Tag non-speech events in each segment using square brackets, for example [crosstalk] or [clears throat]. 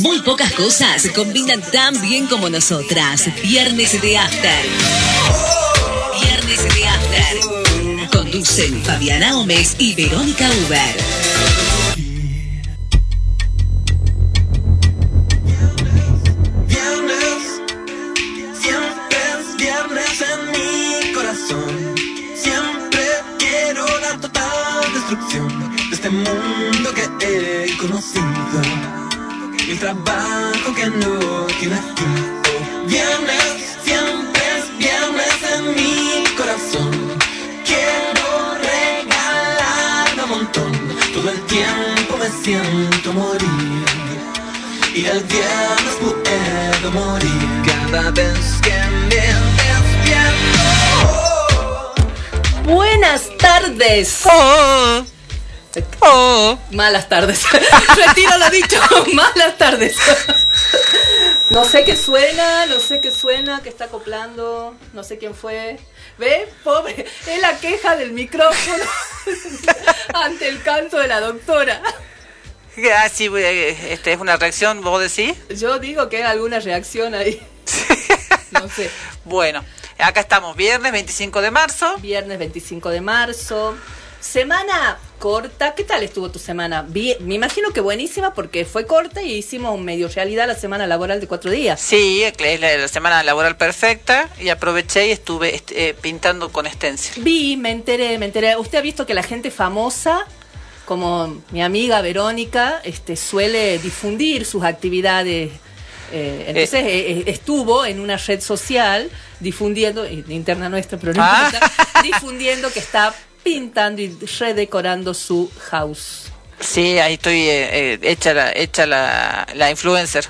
Muy pocas cosas combinan tan bien como nosotras. Viernes de After. Viernes de After. Conducen Fabiana Gómez y Verónica Uber. Siento morir. Y el viernes puedo morir cada vez que me despierto. Buenas tardes. Oh, oh. Malas tardes. [laughs] Retiro lo dicho. [laughs] Malas tardes. No sé qué suena, no sé qué suena, que está acoplando, no sé quién fue. ¿Ve? Pobre, es la queja del micrófono [laughs] ante el canto de la doctora. [laughs] Ah, sí, este es una reacción, vos decís. Yo digo que hay alguna reacción ahí. [laughs] No sé. Bueno, acá estamos, viernes 25 de marzo. Viernes 25 de marzo. Semana corta. ¿Qué tal estuvo tu semana? Vi- me imagino que buenísima porque fue corta y hicimos medio realidad la semana laboral de cuatro días. Sí, es la, la semana laboral perfecta y aproveché y estuve este, eh, pintando con stencil. Vi, me enteré, me enteré. Usted ha visto que la gente famosa, como mi amiga Verónica, este, suele difundir sus actividades. eh, entonces eh, eh, estuvo en una red social difundiendo, interna nuestra, pero no Ah. [laughs] difundiendo que está pintando y redecorando su house. Sí, ahí estoy eh, hecha la, hecha la, la influencer.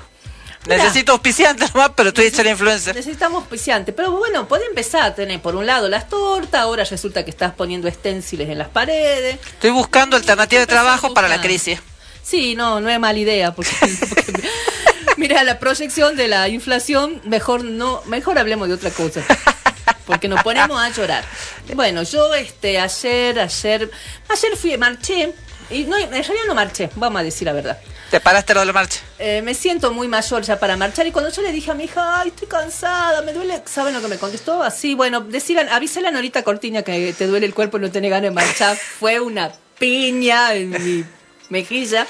Necesito auspiciante nomás, pero estoy hecha la influencer. Necesitamos auspiciante, pero bueno, puede empezar a tener por un lado las tortas, ahora resulta que estás poniendo esténciles en las paredes. Estoy buscando alternativa de trabajo para la crisis. Sí, no, no es mala idea, porque, [laughs] porque mira, la proyección de la inflación, mejor no, mejor hablemos de otra cosa. Porque nos ponemos a llorar. Bueno, yo este ayer, ayer, ayer fui, marché, y no, en realidad no marché, vamos a decir la verdad. ¿Te paraste lo de la marcha? Eh, me siento muy mayor ya para marchar y cuando yo le dije a mi hija, ay, estoy cansada, me duele, ¿saben lo que me contestó? Así, bueno, decían, avísale a Norita Cortiña que te duele el cuerpo y no tenés ganas de marchar. [laughs] Fue una piña en mi mejilla.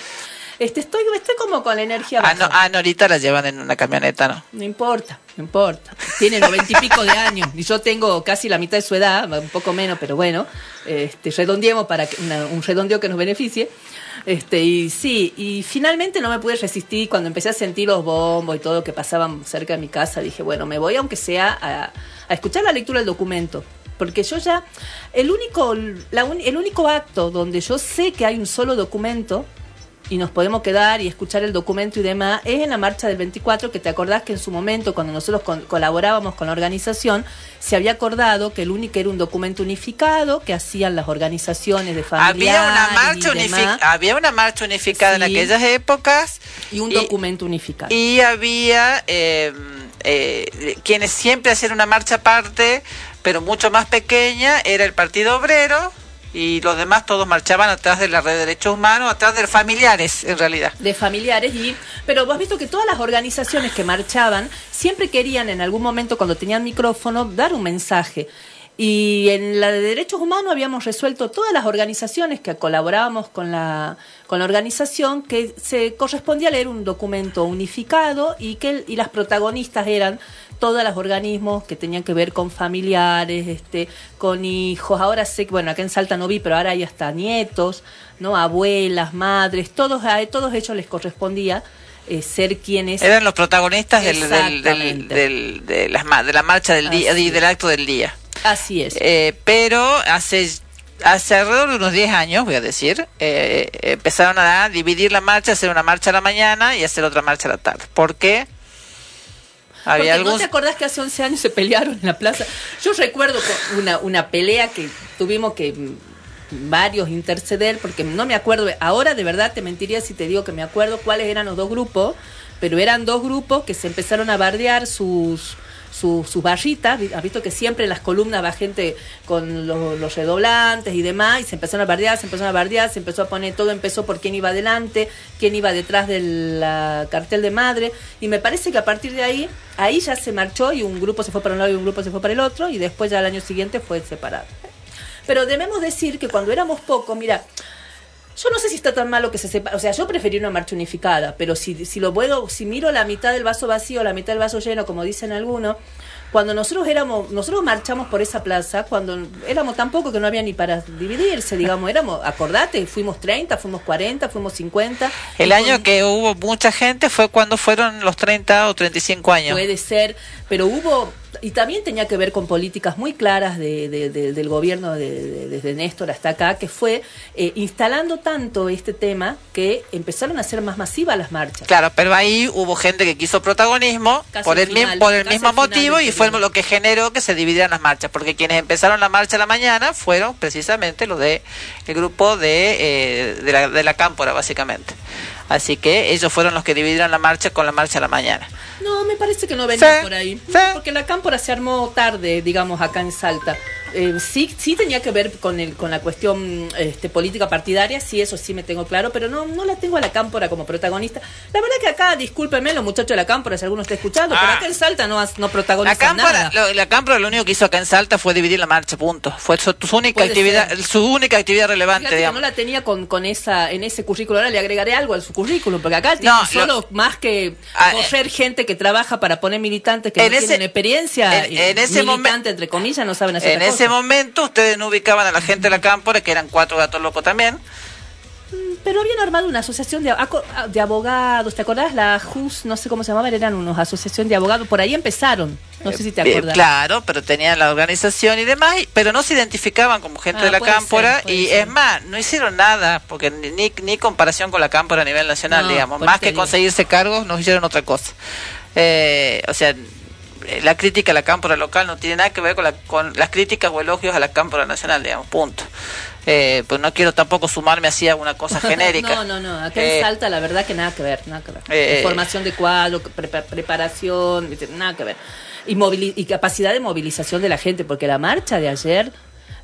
Este, estoy, estoy como con la energía Ah, no, ah, Norita la llevan en una camioneta, ¿no? No importa, no importa. Tiene noventa y pico de años y yo tengo casi la mitad de su edad, un poco menos, pero bueno, este, redondeemos para que una- un redondeo que nos beneficie. Este, y sí, y finalmente no me pude resistir cuando empecé a sentir los bombos y todo que pasaban cerca de mi casa. Dije, bueno, me voy aunque sea a, escuchar la lectura del documento. Porque yo ya, el único, el único acto donde yo sé que hay un solo documento y nos podemos quedar y escuchar el documento y demás, es en la marcha del 24, que te acordás que en su momento, cuando nosotros con- colaborábamos con la organización, se había acordado que el único era un documento unificado que hacían las organizaciones de familiares Había una marcha unificada, había una marcha unificada en aquellas épocas y un documento unificado. y había eh, eh, quienes siempre hacían una marcha aparte, pero mucho más pequeña, era el Partido Obrero y los demás todos marchaban atrás de la red de derechos humanos, atrás de familiares en realidad. de familiares y pero vos has visto que todas las organizaciones que marchaban siempre querían en algún momento cuando tenían micrófono dar un mensaje y en la de derechos humanos habíamos resuelto todas las organizaciones que colaborábamos con la con la organización que se correspondía leer un documento unificado y que y las protagonistas eran todos los organismos que tenían que ver con familiares, este, con hijos. Ahora sé que, bueno, acá en Salta no vi, pero ahora hay hasta nietos, ¿no? Abuelas, madres, todos, a todos ellos les correspondía eh, ser quienes... Eran los protagonistas del, del, del- Exactamente. del- de, las ma- de la marcha del día y del acto del día. Así es. Eh, pero hace hace alrededor de unos 10 años, voy a decir, eh, empezaron a dividir la marcha, hacer una marcha a la mañana y hacer otra marcha a la tarde. ¿Por qué? Porque Había ¿No algún... te acordás que hace 11 años se pelearon en la plaza? Yo recuerdo una, una pelea que tuvimos que mm, varios interceder, porque no me acuerdo, ahora de verdad te mentiría si te digo que me acuerdo cuáles eran los dos grupos, pero eran dos grupos que se empezaron a bardear sus su- sus barritas. Vi- Has visto que siempre en las columnas va gente con lo- los redoblantes y demás, y se empezaron a bardear, se empezaron a bardear, se empezó a poner, todo empezó por quién iba adelante, quién iba detrás del la cartel de madre, y me parece que a partir de ahí, ahí ya se marchó y un grupo se fue para un lado y un grupo se fue para el otro, y después ya al año siguiente fue separado. Pero debemos decir que cuando éramos pocos, mira, yo no sé si está tan malo que se sepa, o sea, yo preferí una marcha unificada, pero si, si lo puedo, si miro la mitad del vaso vacío, la mitad del vaso lleno, como dicen algunos, cuando nosotros éramos, nosotros marchamos por esa plaza, cuando éramos tan pocos que no había ni para dividirse, digamos, éramos, acordate, fuimos 30, fuimos 40, fuimos 50. El año con- que hubo mucha gente fue cuando fueron los 30 o 35 años. Puede ser, pero hubo, y también tenía que ver con políticas muy claras de, de- de- del gobierno de, de- desde Néstor hasta acá, que fue eh, instalando tanto este tema que empezaron a ser más masivas las marchas. Claro, pero ahí hubo gente que quiso protagonismo Casi por el, mi- final, por el mismo final motivo y fue periodo. lo que generó que se dividieran las marchas, porque quienes empezaron la marcha a la mañana fueron precisamente los de el grupo de, eh, de, la, de la cámpora, básicamente. Así que ellos fueron los que dividieron la marcha con la marcha a la mañana. No, me parece que no venía Sí, por ahí. sí. Porque la cámpora se armó tarde, digamos, acá en Salta. Eh, sí, sí tenía que ver con el, con la cuestión este, política partidaria, sí, eso sí me tengo claro, pero no, no la tengo a la cámpora como protagonista. La verdad que acá, discúlpenme los muchachos de la cámpora, si alguno está escuchando, pero Ah. acá en Salta no, no La protagoniza cámpora, nada. lo, la cámpora lo único que hizo acá en Salta fue dividir la marcha, punto. Fue su, su única actividad, ser. su única actividad relevante, Fíjate que digamos. no la tenía con, con esa, en ese currículo. Ahora le agregaré algo a su currículum, porque acá tiene No, solo lo- más que Ah, correr gente que trabaja para poner militantes que no ese- tienen experiencia. en- en ese militante, entre comillas, no saben hacer En ese momento ustedes no ubicaban a la gente de la cámpora, que eran cuatro gatos locos también. Pero habían armado una asociación de, aco- de abogados, ¿te acordás? La JUS, no sé cómo se llamaban, eran unos asociación de abogados, por ahí empezaron, no sé si te Eh, acordás. claro, pero tenían la organización y demás, pero no se identificaban como gente Ah, de la cámpora ser, y ser. es más, no hicieron nada, porque ni, ni, comparación con la cámpora a nivel nacional, No, digamos, más que digo. conseguirse cargos, nos hicieron otra cosa. Eh, o sea, eh, la crítica a la cámpora local no tiene nada que ver con, la- con las críticas o elogios a la cámpora nacional, digamos, punto. Eh, pues no quiero tampoco sumarme así a una cosa [laughs] genérica. no, no, no, acá Eh, en Salta la verdad que nada que ver, nada que ver. Eh, Formación de cuadro, prepa- preparación, nada que ver. Y, y capacidad de movilización de la gente, porque la marcha de ayer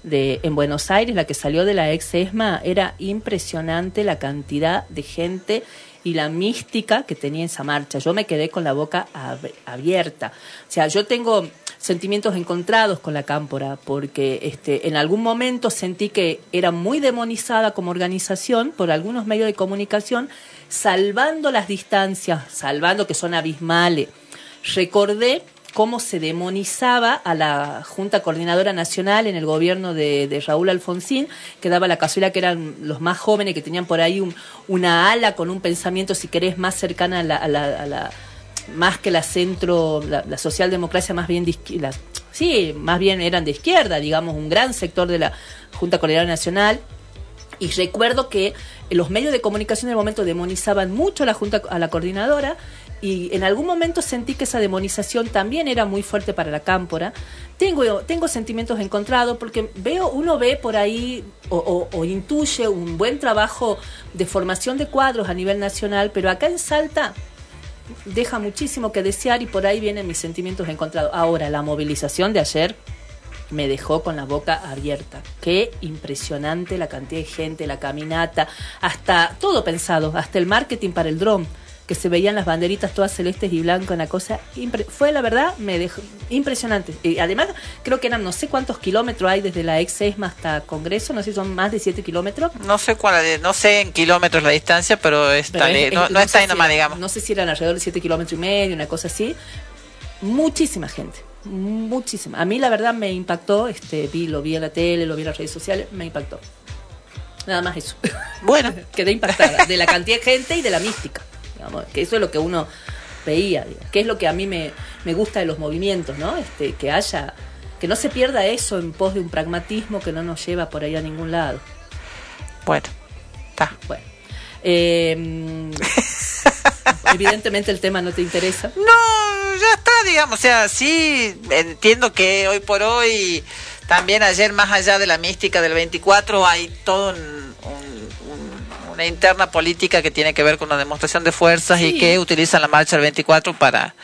de en Buenos Aires, la que salió de la ex ESMA, era impresionante la cantidad de gente y la mística que tenía esa marcha. Yo me quedé con la boca ab- abierta. O sea, yo tengo sentimientos encontrados con la cámpora, porque este, en algún momento sentí que era muy demonizada como organización por algunos medios de comunicación, salvando las distancias, salvando que son abismales. Recordé cómo se demonizaba a la Junta Coordinadora Nacional en el gobierno de, Raúl Alfonsín, que daba la casualidad que eran los más jóvenes, que tenían por ahí un- una ala con un pensamiento, si querés, más cercana a la- más que la centro, la, la socialdemocracia más bien de izquierda, sí, más bien eran de izquierda, digamos, un gran sector de la Junta Coordinadora Nacional. Y recuerdo que los medios de comunicación en el momento demonizaban mucho a la Junta, a la coordinadora, y en algún momento sentí que esa demonización también era muy fuerte para la cámpora. Tengo, tengo sentimientos encontrados porque veo, uno ve por ahí o, o- o intuye un buen trabajo de formación de cuadros a nivel nacional, pero acá en Salta deja muchísimo que desear y por ahí vienen mis sentimientos encontrados. Ahora, la movilización de ayer me dejó con la boca abierta. Qué impresionante la cantidad de gente, la caminata, hasta todo pensado, hasta el marketing para el dron, que se veían las banderitas todas celestes y blancas, una cosa fue la verdad me dejó impresionante. Y además creo que eran no sé cuántos kilómetros hay desde la ex ESMA hasta Congreso, no sé si son más de 7 kilómetros. No sé cuál, no sé en kilómetros la distancia, pero está Pero es- no, es- no está ahí si nomás, era- digamos. No sé si eran alrededor de 7 kilómetros y medio, una cosa así. Muchísima gente, muchísima. A mí la verdad me impactó, este, vi, lo vi en la tele, lo vi en las redes sociales, me impactó. Nada más eso. Bueno, [laughs] Quedé impactada de la cantidad de gente y de la mística. Digamos, que eso es lo que uno veía, digamos, que es lo que a mí me, me gusta de los movimientos, ¿no? Este, que haya, que no se pierda eso en pos de un pragmatismo que no nos lleva por ahí a ningún lado. bueno, está. Bueno. Eh, [laughs] evidentemente el tema no te interesa. No, ya está, digamos, o sea, sí, entiendo que hoy por hoy, también ayer, más allá de la mística del 24, hay todo un- una interna política que tiene que ver con una demostración de fuerzas y que utilizan la marcha del 24 para,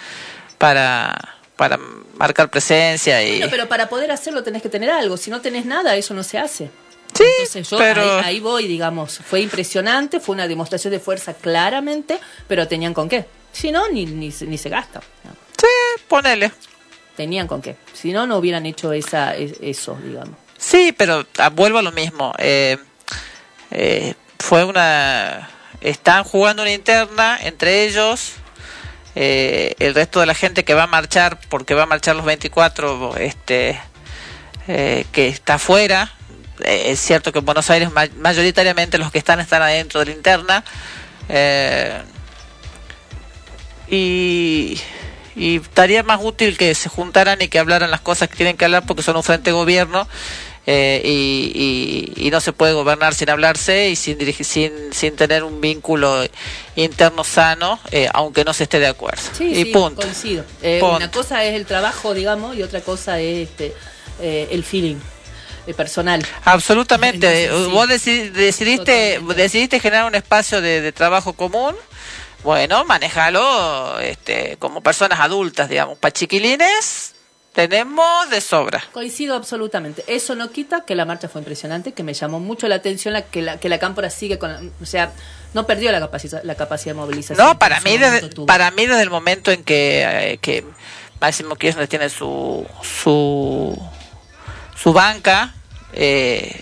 para, para marcar presencia y Bueno, pero para poder hacerlo tenés que tener algo. Si no tenés nada, eso no se hace. Sí, Entonces yo pero- ahí, ahí voy, digamos. Fue impresionante, fue una demostración de fuerza claramente, pero tenían con qué. Si no, ni, ni, se- ni se gasta. sí, ponele. Tenían con qué. Si no, no hubieran hecho esa, es- eso, digamos. Sí, pero ah, vuelvo a lo mismo. Eh, eh, fue una. Están jugando una interna entre ellos. eh, el resto de la gente que va a marchar, porque va a marchar los 24, este, eh, que está afuera. Eh, es cierto que en Buenos Aires ma- mayoritariamente los que están están adentro de la interna. Y, y estaría más útil que se juntaran y que hablaran las cosas que tienen que hablar porque son un frente de gobierno eh, y, y- y no se puede gobernar sin hablarse y sin, sin, sin tener un vínculo interno sano, eh, aunque no se esté de acuerdo. Sí, y sí, punto. coincido. Eh, Punto. Una cosa es el trabajo, digamos, y otra cosa es este, eh, el feeling eh, personal. Absolutamente. Entonces. Vos deci- decidiste, Totalmente. decidiste generar un espacio de, de trabajo común. Bueno, manejalo este, como personas adultas, digamos. Para chiquilines tenemos de sobra. Coincido absolutamente. Eso no quita que la marcha fue impresionante, que me llamó mucho la atención la, que, la, que la Cámpora sigue con... la- o sea, no perdió la capacidad, la capacidad de movilización. No, para mí, desde, tuvo. para mí desde el momento en que, eh, que Máximo Kirchner tiene su su, su banca eh,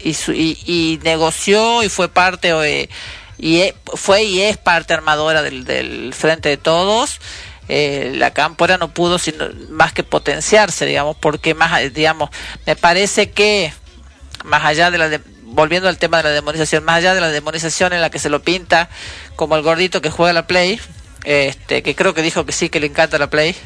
y, su, y, y negoció y fue parte eh, y e- fue y es parte armadora del, del frente de todos. Eh, la cámpora no pudo sino, más que potenciarse, digamos, porque más, eh, digamos, me parece que más allá de la de- volviendo al tema de la demonización, más allá de la demonización en la que se lo pinta como el gordito que juega la Play, este, que creo que dijo que sí, que le encanta la Play,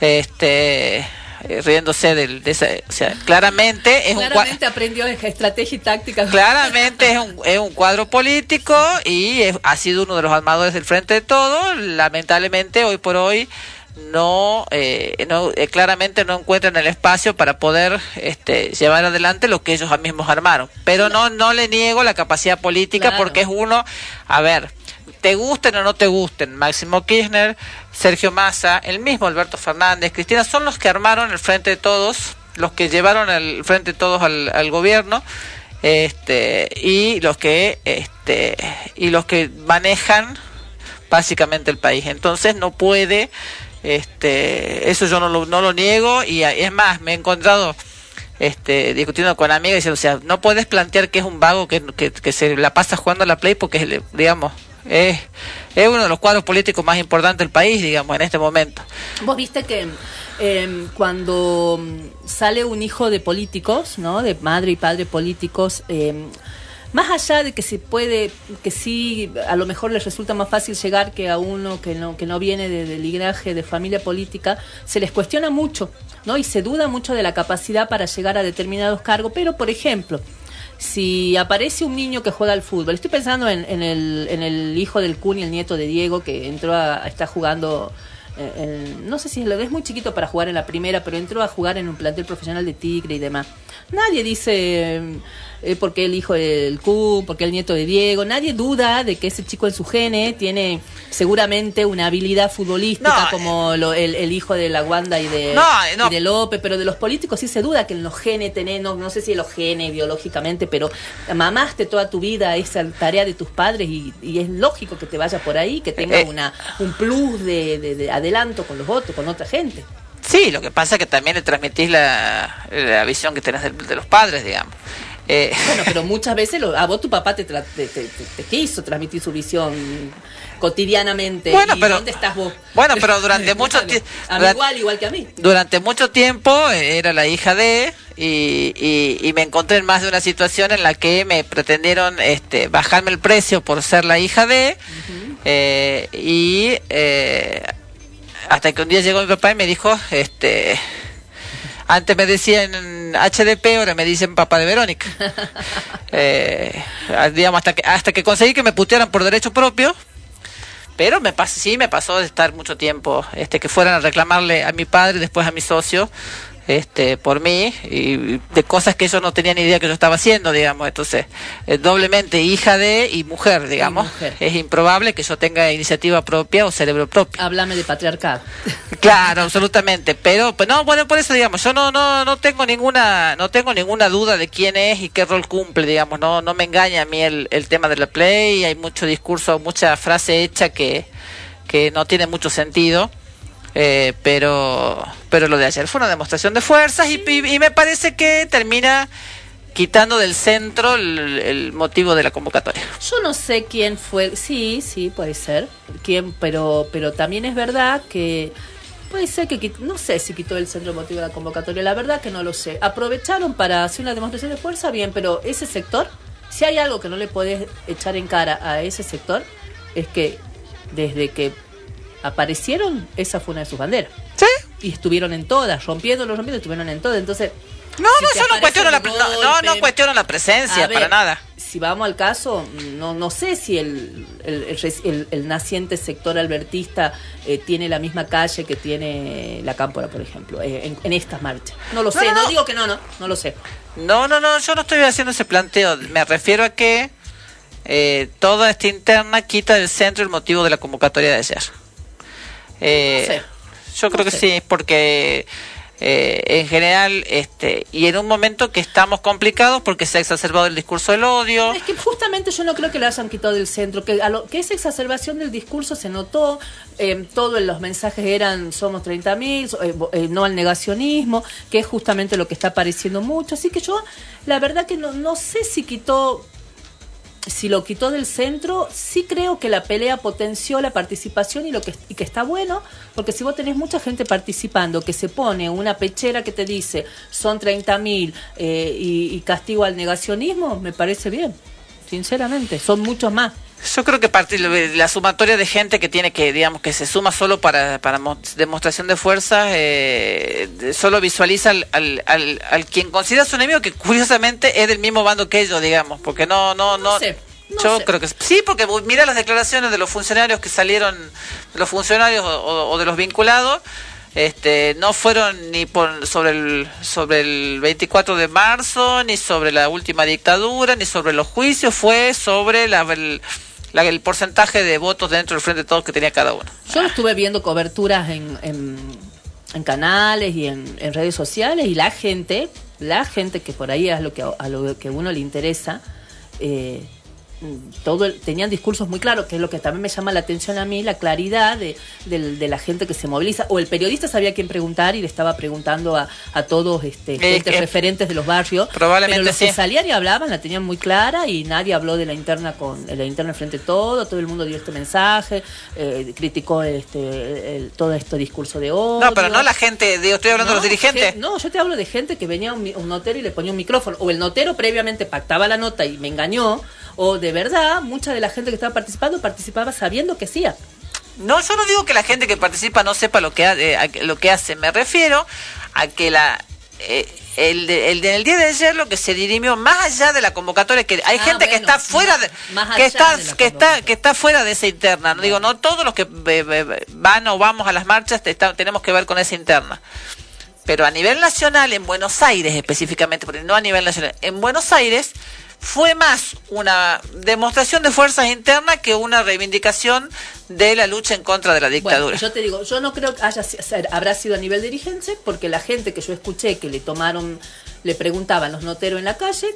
este, eh, riéndose del, de esa, o sea, claramente es un Claramente aprendió estrategia y táctica. Claramente es un, [laughs] es un cuadro político y es- ha sido uno de los armadores del frente de todo. Lamentablemente, hoy por hoy no, eh, no eh, claramente no encuentran el espacio para poder este, llevar adelante lo que ellos mismos armaron. Pero no, no le niego la capacidad política Claro. porque es uno, a ver, te gusten o no te gusten, Máximo Kirchner, Sergio Massa, el mismo Alberto Fernández, Cristina, son los que armaron el frente de todos, los que llevaron el frente de todos al, gobierno este y los que este y los que manejan básicamente el país. Entonces no puede este eso yo no lo, no lo niego y es más me he encontrado este discutiendo con amigas diciendo o sea no puedes plantear que es un vago que, que, que se la pasa jugando a la play porque digamos es, es uno de los cuadros políticos más importantes del país digamos en este momento Vos viste que eh, cuando sale un hijo de políticos, ¿no? De madre y padre políticos, eh, más allá de que se puede, que sí, a lo mejor les resulta más fácil llegar que a uno que no, que no viene de, de linaje, de familia política, se les cuestiona mucho, ¿no? Y se duda mucho de la capacidad para llegar a determinados cargos. Pero, por ejemplo, si aparece un niño que juega al fútbol, estoy pensando en, en el, en el hijo del Kun y el nieto de Diego que entró a, está jugando, eh, en- no sé si es, muy chiquito para jugar en la primera, pero entró a jugar en un plantel profesional de Tigre y demás. Nadie dice eh, por qué el hijo del Kun, por qué el nieto de Diego, nadie duda de que ese chico en su gene tiene seguramente una habilidad futbolística No, como lo- el, el hijo de la Wanda y de, No, no. y de López, pero de los políticos sí se duda que en los genes tenés, no, no sé si en los genes biológicamente, pero mamaste toda tu vida esa tarea de tus padres y, y es lógico que te vaya por ahí, que tenga Eh. una, un plus de, de- de adelanto con los otros, con otra gente. Sí, lo que pasa es que también le transmitís la, la visión que tenés de, de los padres, digamos. Eh, Bueno, pero [laughs] muchas veces lo- a vos tu papá te, tra- te, te- te- quiso transmitir su visión cotidianamente. Bueno, ¿Y pero- ¿Dónde estás vos? bueno, pero [laughs] durante mucho Claro. tie- A mí durante- igual, igual que a mí. durante mucho tiempo eh, era la hija de y, y, y me encontré en más de una situación en la que me pretendieron este, bajarme el precio por ser la hija de eh, y eh, hasta que un día llegó mi papá y me dijo este antes me decían HDP ahora me dicen papá de Verónica. [laughs] Eh, digamos hasta que hasta que conseguí que me putearan por derecho propio pero me pasó, sí me pasó de estar mucho tiempo, este, que fueran a reclamarle a mi padre y después a mi socio, este por mí y de cosas que ellos no tenían ni idea que yo estaba haciendo digamos entonces eh, doblemente hija de y mujer digamos mujer. es improbable que yo tenga iniciativa propia o cerebro propio Háblame de patriarcado. [laughs] Claro, absolutamente, pero pues no, bueno, por eso digamos, yo no no no tengo ninguna no tengo ninguna duda de quién es y qué rol cumple, digamos, no no me engaña a mí el, el tema de la play, hay mucho discurso, mucha frase hecha que que no tiene mucho sentido. Eh, pero pero lo de ayer fue una demostración de fuerzas y, y- y me parece que termina quitando del centro el, motivo de la convocatoria. Yo no sé quién fue, sí, sí, puede ser, quién, pero, pero también es verdad que puede ser que, no sé si quitó el centro motivo de la convocatoria, la verdad que no lo sé. Aprovecharon para hacer una demostración de fuerza, bien, pero ese sector, si hay algo que no le podés echar en cara a ese sector, es que desde que aparecieron, esa fue una de sus banderas. ¿Sí? Y estuvieron en todas, rompiéndolo, rompiendo, estuvieron en todas. Entonces, No, si no, yo no cuestiono la los no, no, cuestiono la presencia ver, para nada. Si vamos al caso, no, no sé si el, el, naciente sector albertista eh, tiene la misma calle que tiene la Cámpora, por ejemplo, eh, en, en estas marchas. No lo sé, no, no, no. digo que no, no, no lo sé. No, no, no, yo no estoy haciendo ese planteo. Me refiero a que eh, toda esta interna quita del centro el motivo de la convocatoria de ayer. Eh, No sé. Yo creo No que sí, porque eh, en general, este, y en un momento que estamos complicados porque se ha exacerbado el discurso del odio. Es que justamente yo no creo que lo hayan quitado del centro, que, a lo, que esa exacerbación del discurso se notó, eh, todos los mensajes eran somos 30.000, so- eh, eh, no al negacionismo, que es justamente lo que está apareciendo mucho. Así que yo, la verdad que no, no sé si quitó, si lo quitó del centro, sí creo que la pelea potenció la participación y, lo que, y que está bueno, porque si vos tenés mucha gente participando que se pone una pechera que te dice son 30.000 eh, y, y castigo al negacionismo, me parece bien, sinceramente, son muchos más. Yo creo que partir la sumatoria de gente que tiene que, digamos, que se suma solo para, para mo- demostración de fuerza, eh, solo visualiza al, al, al, al quien considera su enemigo, que curiosamente es del mismo bando que ellos, digamos, porque no, no, no. No sé, no yo sé. creo que sí, porque mira las declaraciones de los funcionarios que salieron, de los funcionarios o de los vinculados. Este, no fueron ni por, sobre el sobre el 24 de marzo ni sobre la última dictadura ni sobre los juicios fue sobre la, el, el porcentaje de votos dentro del frente de todos que tenía cada uno. Yo estuve viendo coberturas en, en, canales y en, en redes sociales y la gente, la gente que por ahí es lo que a lo que uno le interesa, eh, todo el- tenían discursos muy claros, que es lo que también me llama la atención a mí, la claridad de, de la gente que se moviliza. O el periodista sabía a quién preguntar y le estaba preguntando a, a todos este, gente que- referentes de los barrios. Probablemente pero los sí. que salían y hablaban la tenían muy clara y nadie habló de la interna con de la interna frente a todo, todo el mundo dio este mensaje, eh, criticó este el- todo este discurso de odio. no pero no la gente digo estoy hablando de los dirigentes gen- no, yo te hablo de gente que venía a un, un notero y le ponía un micrófono. O el notero previamente pactaba la nota y me engañó. O de verdad, mucha de la gente que estaba participando participaba sabiendo que hacía. No, yo no digo que la gente que participa no sepa lo que, ha- eh, lo que hace. Me refiero a que la eh, el, de- el del día de ayer lo que se dirimió más allá de la convocatoria que hay Ah, gente que está fuera de más que está de que está que está fuera de esa interna. No digo no todos los que eh, van o vamos a las marchas te- está- tenemos que ver con esa interna. Pero a nivel nacional, en Buenos Aires específicamente, porque no a nivel nacional, en Buenos Aires fue más una demostración de fuerzas internas que una reivindicación de la lucha en contra de la dictadura. Bueno, yo te digo, yo no creo que haya habrá sido a nivel dirigente, porque la gente que yo escuché que le tomaron, le preguntaban los noteros en la calle,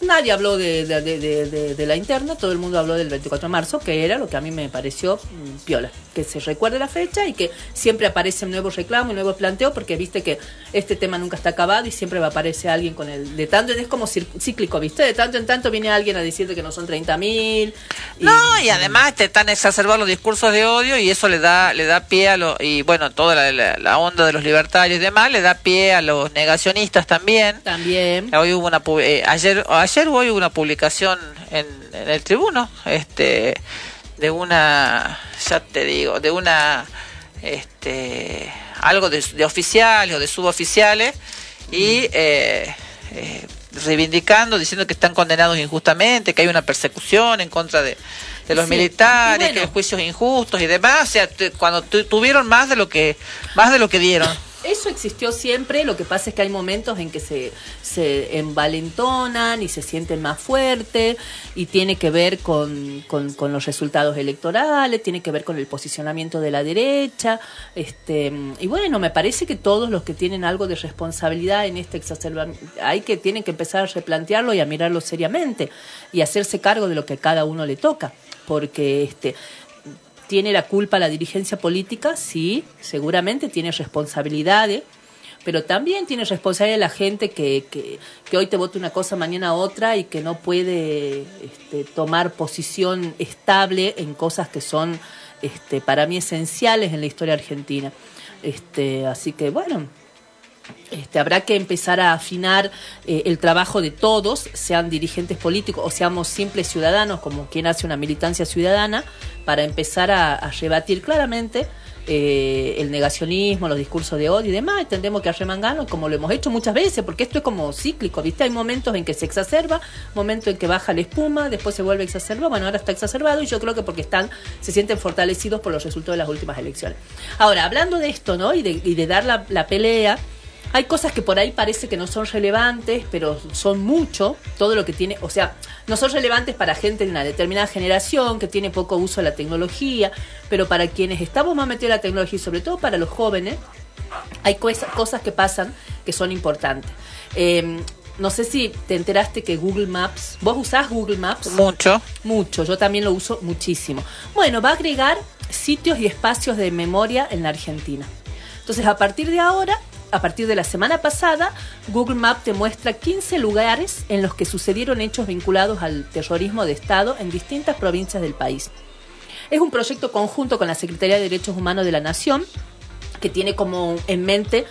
nadie habló de, de- la interna, todo el mundo habló del 24 de marzo, que era lo que a mí me pareció mm, piola, que se recuerde la fecha y que siempre aparecen nuevos reclamos y nuevos planteos, porque viste que este tema nunca está acabado y siempre va a aparecer alguien con el de tanto, es como cíclico, viste, de tanto en tanto viene alguien a decirte que no son 30 mil. No, y además te están exacerbados los discursos de odio y eso le da le da pie a lo y bueno, toda la, la- la onda de los libertarios y demás le da pie a los negacionistas también. También. Hoy hubo una eh, ayer ayer hoy hubo una publicación en, en el Tribuno, este de una ya te digo, de una este algo de, de oficiales o de suboficiales y eh, eh, reivindicando, diciendo que están condenados injustamente, que hay una persecución en contra de, de los Sí, militares, bueno. que hay juicios injustos y demás, o sea, te- cuando tu- tuvieron más de lo que más de lo que dieron. [laughs] eso existió siempre, lo que pasa es que hay momentos en que se, se envalentonan y se sienten más fuertes y tiene que ver con, con, con los resultados electorales, tiene que ver con el posicionamiento de la derecha. Este, y bueno, me parece que todos los que tienen algo de responsabilidad en este exacerbamiento, hay que, tienen que empezar a replantearlo y a mirarlo seriamente y hacerse cargo de lo que a cada uno le toca. Porque este, ¿Tiene la culpa la dirigencia política? Sí, seguramente tiene responsabilidades, pero también tiene responsabilidad la gente que, que, que, hoy te vota una cosa, mañana otra y que no puede este, tomar posición estable en cosas que son este, para mí esenciales en la historia argentina. Este, así que bueno, este, habrá que empezar a afinar eh, el trabajo de todos, sean dirigentes políticos o seamos simples ciudadanos, como quien hace una militancia ciudadana, para empezar a, rebatir claramente eh, el negacionismo, los discursos de odio y demás. Entendemos que arremangano, como lo hemos hecho muchas veces, porque esto es como cíclico, ¿viste? Hay momentos en que se exacerba, momentos en que baja la espuma, después se vuelve a exacerbar. Bueno, ahora está exacerbado y yo creo que porque están, se sienten fortalecidos por los resultados de las últimas elecciones. Ahora, hablando de esto, ¿no? Y de, y de dar la pelea hay cosas que por ahí parece que no son relevantes, pero son mucho, todo lo que tiene, o sea, no son relevantes para gente de una determinada generación que tiene poco uso de la tecnología, pero para quienes estamos más metidos en la tecnología y sobre todo para los jóvenes, hay cosas que pasan que son importantes. Eh, no sé si te enteraste que Google Maps, vos usás Google Maps. Mucho. Mucho, yo también lo uso muchísimo. Bueno, va a agregar sitios y espacios de memoria en la Argentina. Entonces, a partir de ahora, a partir de la semana pasada, Google Maps te muestra 15 lugares en los que sucedieron hechos vinculados al terrorismo de Estado en distintas provincias del país. Es un proyecto conjunto con la Secretaría de Derechos Humanos de la Nación, que tiene como en mente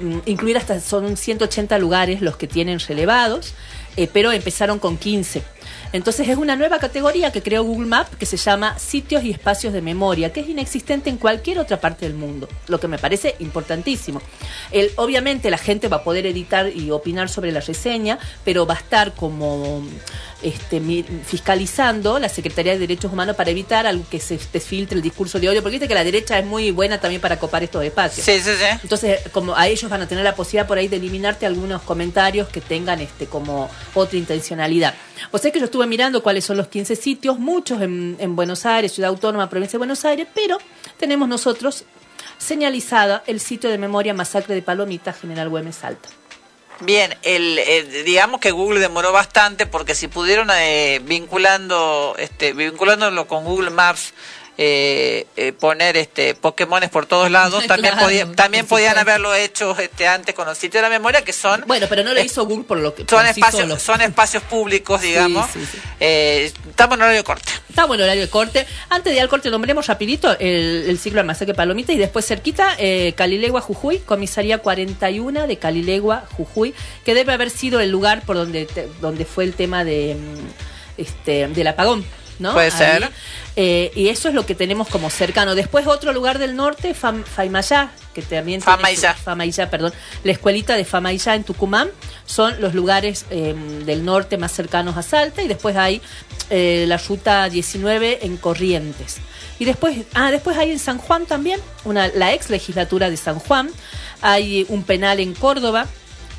mm, incluir hasta son 180 lugares los que tienen relevados, eh, pero empezaron con 15. Entonces es una nueva categoría que creó Google Maps que se llama sitios y espacios de memoria, que es inexistente en cualquier otra parte del mundo, lo que me parece importantísimo. El, obviamente la gente va a poder editar y opinar sobre la reseña, pero va a estar como este, fiscalizando la Secretaría de Derechos Humanos para evitar que se desfiltre el discurso de odio, porque viste que la derecha es muy buena también para copar estos espacios. Sí, sí, sí. Entonces, como a ellos van a tener la posibilidad por ahí de eliminarte algunos comentarios que tengan este como otra intencionalidad. O sea que yo estuve mirando cuáles son los 15 sitios, muchos en, en Buenos Aires, Ciudad Autónoma, Provincia de Buenos Aires, pero tenemos nosotros señalizada el sitio de memoria Masacre de Palomitas, General Güemes Salta. Bien, el, el, digamos que Google demoró bastante porque si pudieron eh, vinculando, este, vinculándolo con Google Maps, eh, eh, poner este Pokémones por todos lados, [laughs] también podía, también podían supuesto. haberlo hecho este antes con los sitios de la memoria que son Bueno, pero no lo hizo Google por lo que son espacios solo. son espacios públicos [laughs] digamos sí, sí. Eh, estamos en horario corte Está bueno el horario de corte. Antes de ir al corte, nombremos rapidito el, el ciclo de masacre Palomita y después cerquita, eh, Calilegua, Jujuy, comisaría 41 de Calilegua, Jujuy, que debe haber sido el lugar por donde, te- donde fue el tema de, mm, este, del apagón. ¿No? Puede ser. Eh, y eso es lo que tenemos como cercano. Después otro lugar del norte, Fam- Faimayá, que también su- Famaillá, perdón. La escuelita de Famaillá en Tucumán son los lugares eh, del norte más cercanos a Salta y después hay eh, la ruta 19 en Corrientes. Y después, ah, después hay en San Juan también, una, la ex legislatura de San Juan, hay un penal en Córdoba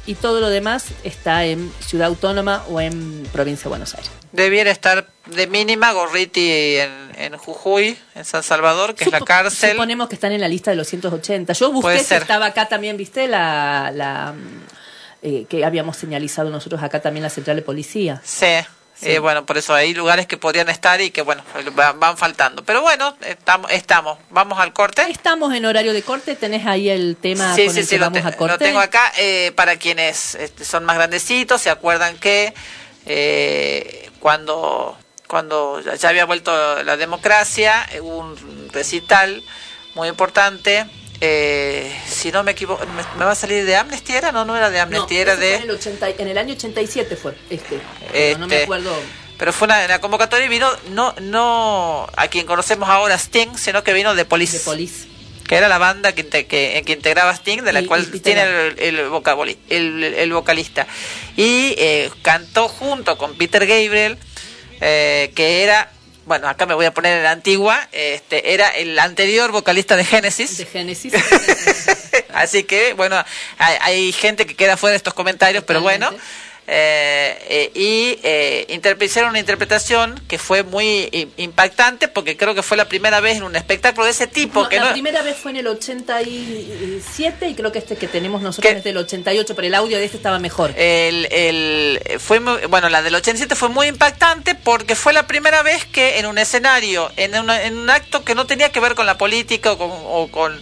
y todo lo demás está en Ciudad Autónoma o en Provincia de Buenos Aires. debiera estar de mínima Gorriti en, en Jujuy en San Salvador que es la cárcel Suponemos que están en la lista de los 180. Yo busqué si estaba acá también, ¿viste? La, la mm, eh, que habíamos señalizado nosotros acá también la central de policía. Sí, Sí. eh, bueno, por eso hay lugares que podrían estar y que, bueno, van, faltando. Pero bueno, estamos, estamos. Vamos al corte. Estamos en horario de corte, tenés ahí el tema Sí, con sí, el sí, que lo, vamos te- a corte. lo tengo acá. eh, para quienes este, son más grandecitos, se acuerdan que eh, cuando, cuando ya había vuelto la democracia, hubo un recital muy importante. Eh, si no me equivoco, ¿me, me va a salir de Amnesty? ¿Era? No, no era de No, Amnesty, era de... en el, 80 y- en el año 87 fue este. pero no me Este, acuerdo. Pero fue una, una convocatoria y vino no no a quien conocemos ahora Sting, sino que vino de Police, De Police. que era la banda que, inte- que, que integraba Sting, de la Y- cual tiene el, el, vocaboli- el, el vocalista. Y eh, cantó junto con Peter Gabriel, eh, que era, bueno, acá me voy a poner en la antigua, este era el anterior vocalista de Genesis. De Génesis. [laughs] Así que, bueno, hay, hay gente que queda fuera de estos comentarios, pero bueno. Eh, eh, y eh, hicieron una interpretación que fue muy impactante porque creo que fue la primera vez en un espectáculo de ese tipo No, que la no primera vez fue en el 87 y creo que este que tenemos nosotros ¿Qué? es del 88, pero el audio de este estaba mejor. el, el- fue muy- bueno la del 87 fue muy impactante porque fue la primera vez que en un escenario en, una- en un acto que no tenía que ver con la política o con, o con,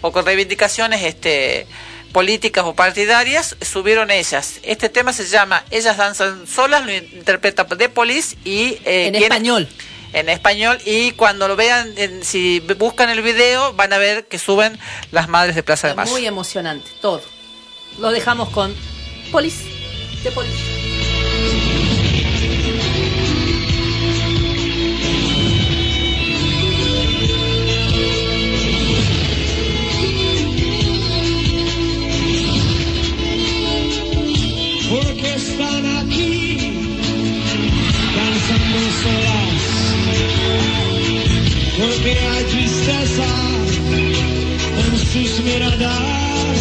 o con reivindicaciones este políticas o partidarias subieron ellas este tema se llama ellas danzan solas lo interpreta The Police y eh, en ¿quién- español. en español y cuando lo vean en- si buscan el video van a ver que suben las madres de Plaza de Mayo Muy emocionante, todo. Lo dejamos con Polis. De Polis. Porque hay tristeza en sus miradas.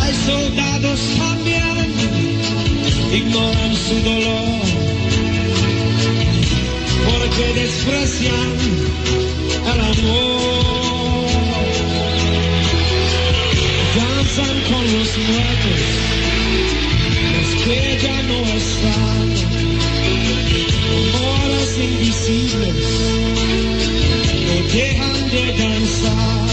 Hay soldados también, ignoran su dolor, porque desprecian el amor. danzan con los muertos, los que ya no están, amores invisibles, no dejan de danzar.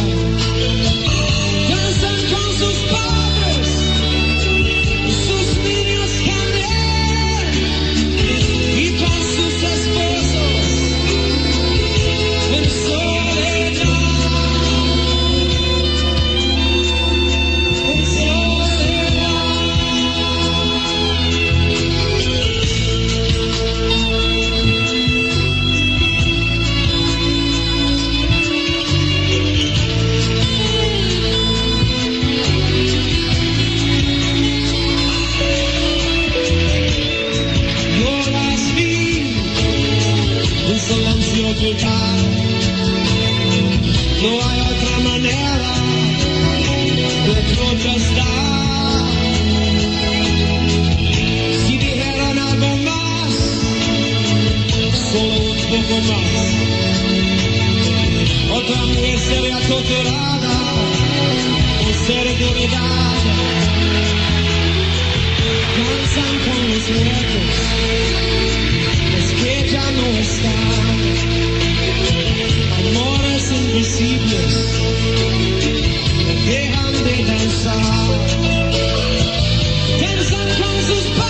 No hay otra manera de protestar. Si dijeran algo más, solo un poco más, otra mujer sería torturada por ser olvidada. Danzan con los muertos, los que ya no están, invisibles dejan de danzar. Danzan con sus padres,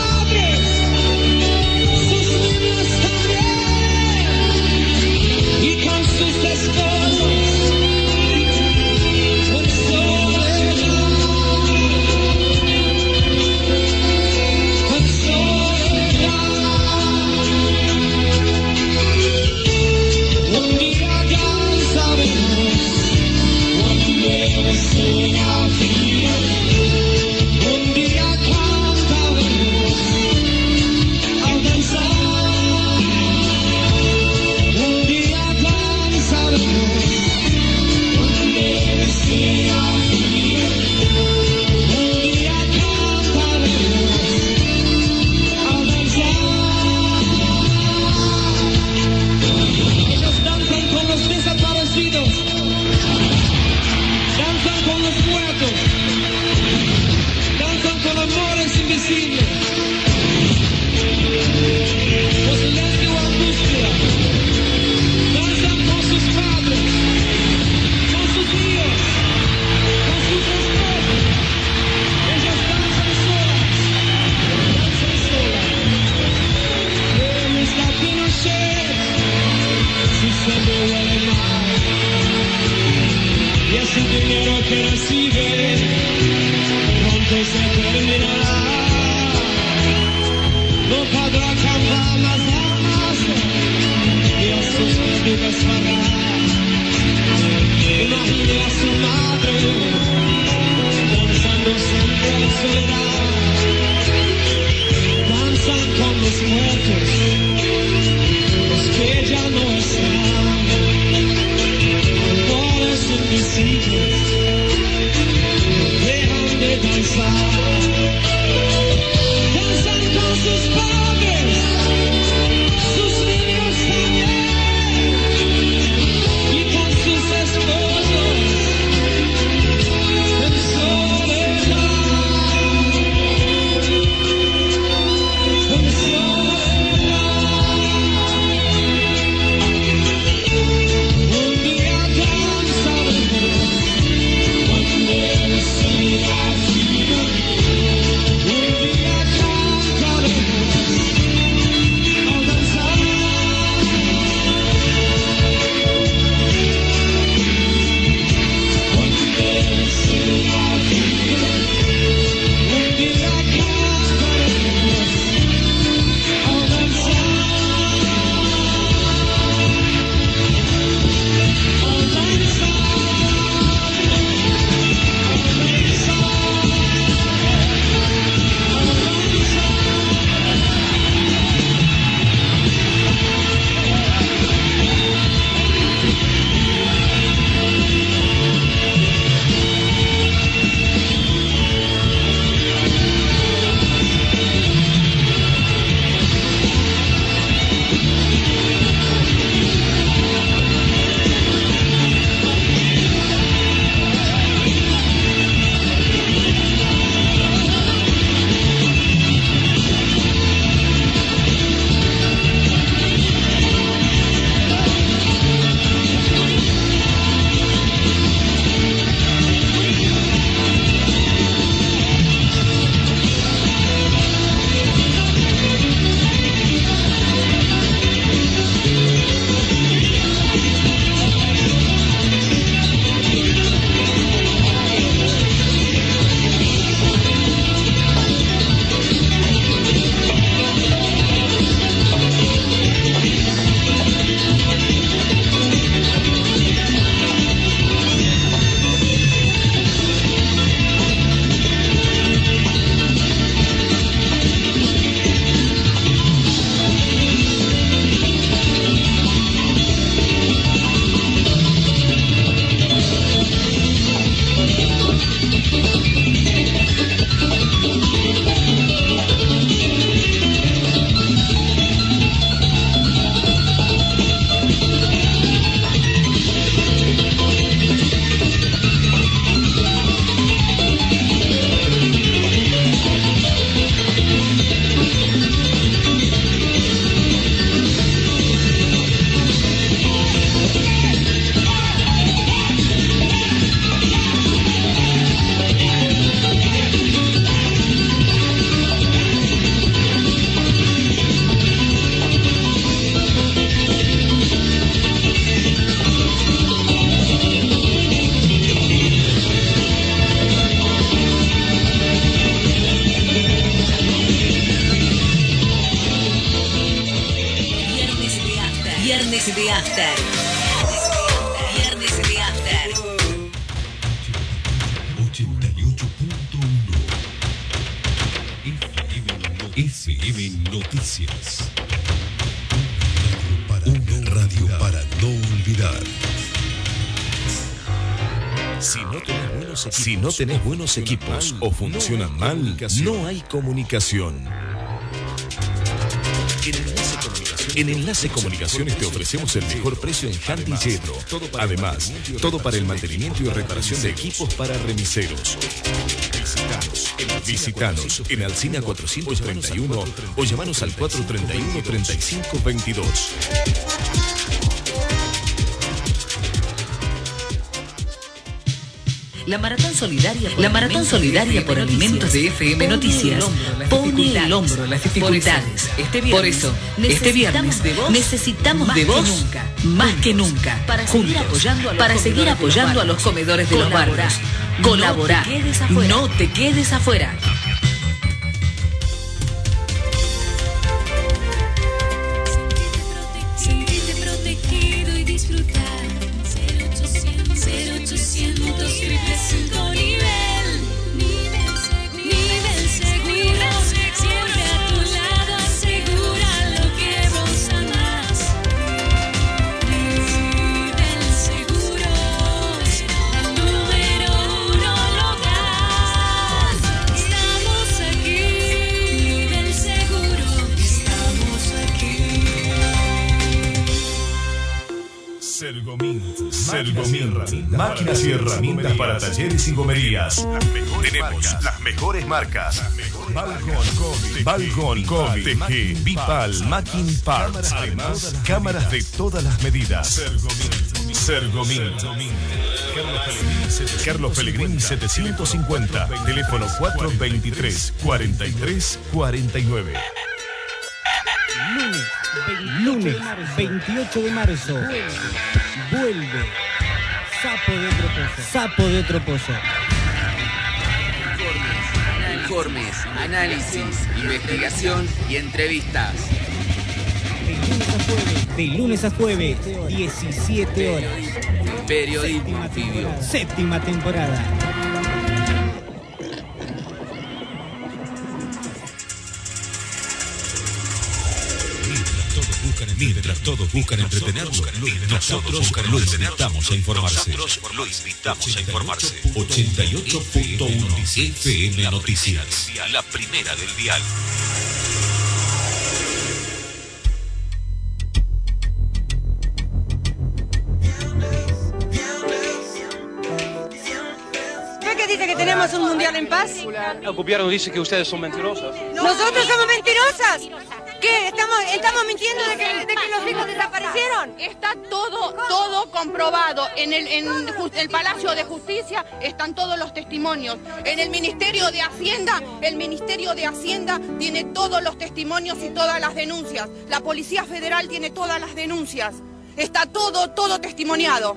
tenés buenos equipos o funcionan mal, no hay comunicación. En Enlace Comunicaciones te ofrecemos el mejor precio en Handy Yedro. Además, todo para el mantenimiento y reparación de equipos para remiseros. Visitanos en Alcina 431 o llamanos al 431-3522. La Maratón Solidaria por, la Maratón Solidaria por Alimentos de FM Noticias. pone el hombro a las dificultades. Por eso, este viernes necesitamos de vos nunca, más que nunca, para seguir apoyando a los, para seguir apoyando a los comedores de los barrios. Colaborar, no te quedes afuera. Talleres y gomerías. Tenemos las mejores marcas. Balcon, Balcon, TG, Bipal, Macking Parts. Además, cámaras de todas las medidas. Sergomint. Carlos Pellegrini 750. Teléfono 423 43 49. Lunes, lunes 28 de marzo. Vuelve. Sapo de otro pozo. Sapo de otro pozo. Informes, análisis, investigación y entrevistas. De lunes a jueves, 17 horas. Periodismo anfibio. Séptima temporada. Mientras todos buscan entretenernos, nosotros lo invitamos a informarse. lo invitamos a informarse. 88.1 FM Noticias, la primera del dial. ¿Ve que dice que tenemos un mundial en paz? El gobierno dice que ustedes son mentirosas. ¿Nosotros somos mentirosas? ¿Qué? ¿Estamos, estamos mintiendo de que, de que los hijos desaparecieron? Está todo, todo comprobado. En el, en ju- el Palacio de Justicia están todos los testimonios. En el Ministerio de Hacienda, el Ministerio de Hacienda tiene todos los testimonios y todas las denuncias. La Policía Federal tiene todas las denuncias. Está todo, todo testimoniado.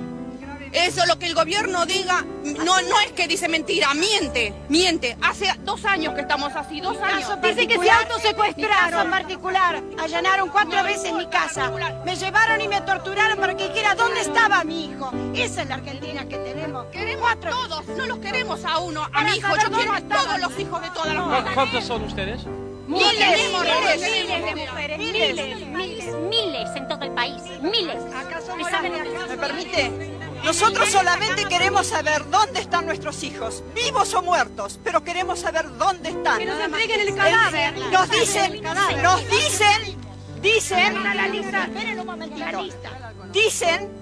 Eso lo que el gobierno diga, no, no es que dice mentira, miente, miente. Hace dos años que estamos así, dos años. Dice que se autosecuestraron en particular. Allanaron cuatro veces mi casa. Me llevaron y me torturaron para que dijera dónde estaba mi hijo. Esa es la Argentina que tenemos. Queremos a todos, no los queremos a uno, a Para mi hijo, yo quiero a todos los hijos de todas las ¿Cu- mujeres. ¿Cuántos son ustedes? Miles, miles, miles de mujeres. Miles, miles, miles en todo el país. Miles. ¿Me saben ¿Me permite? Nosotros solamente queremos saber dónde están nuestros hijos, vivos o muertos, pero queremos saber dónde están. Que nos entreguen el cadáver. Nos dicen, nos dicen, dicen, lista. dicen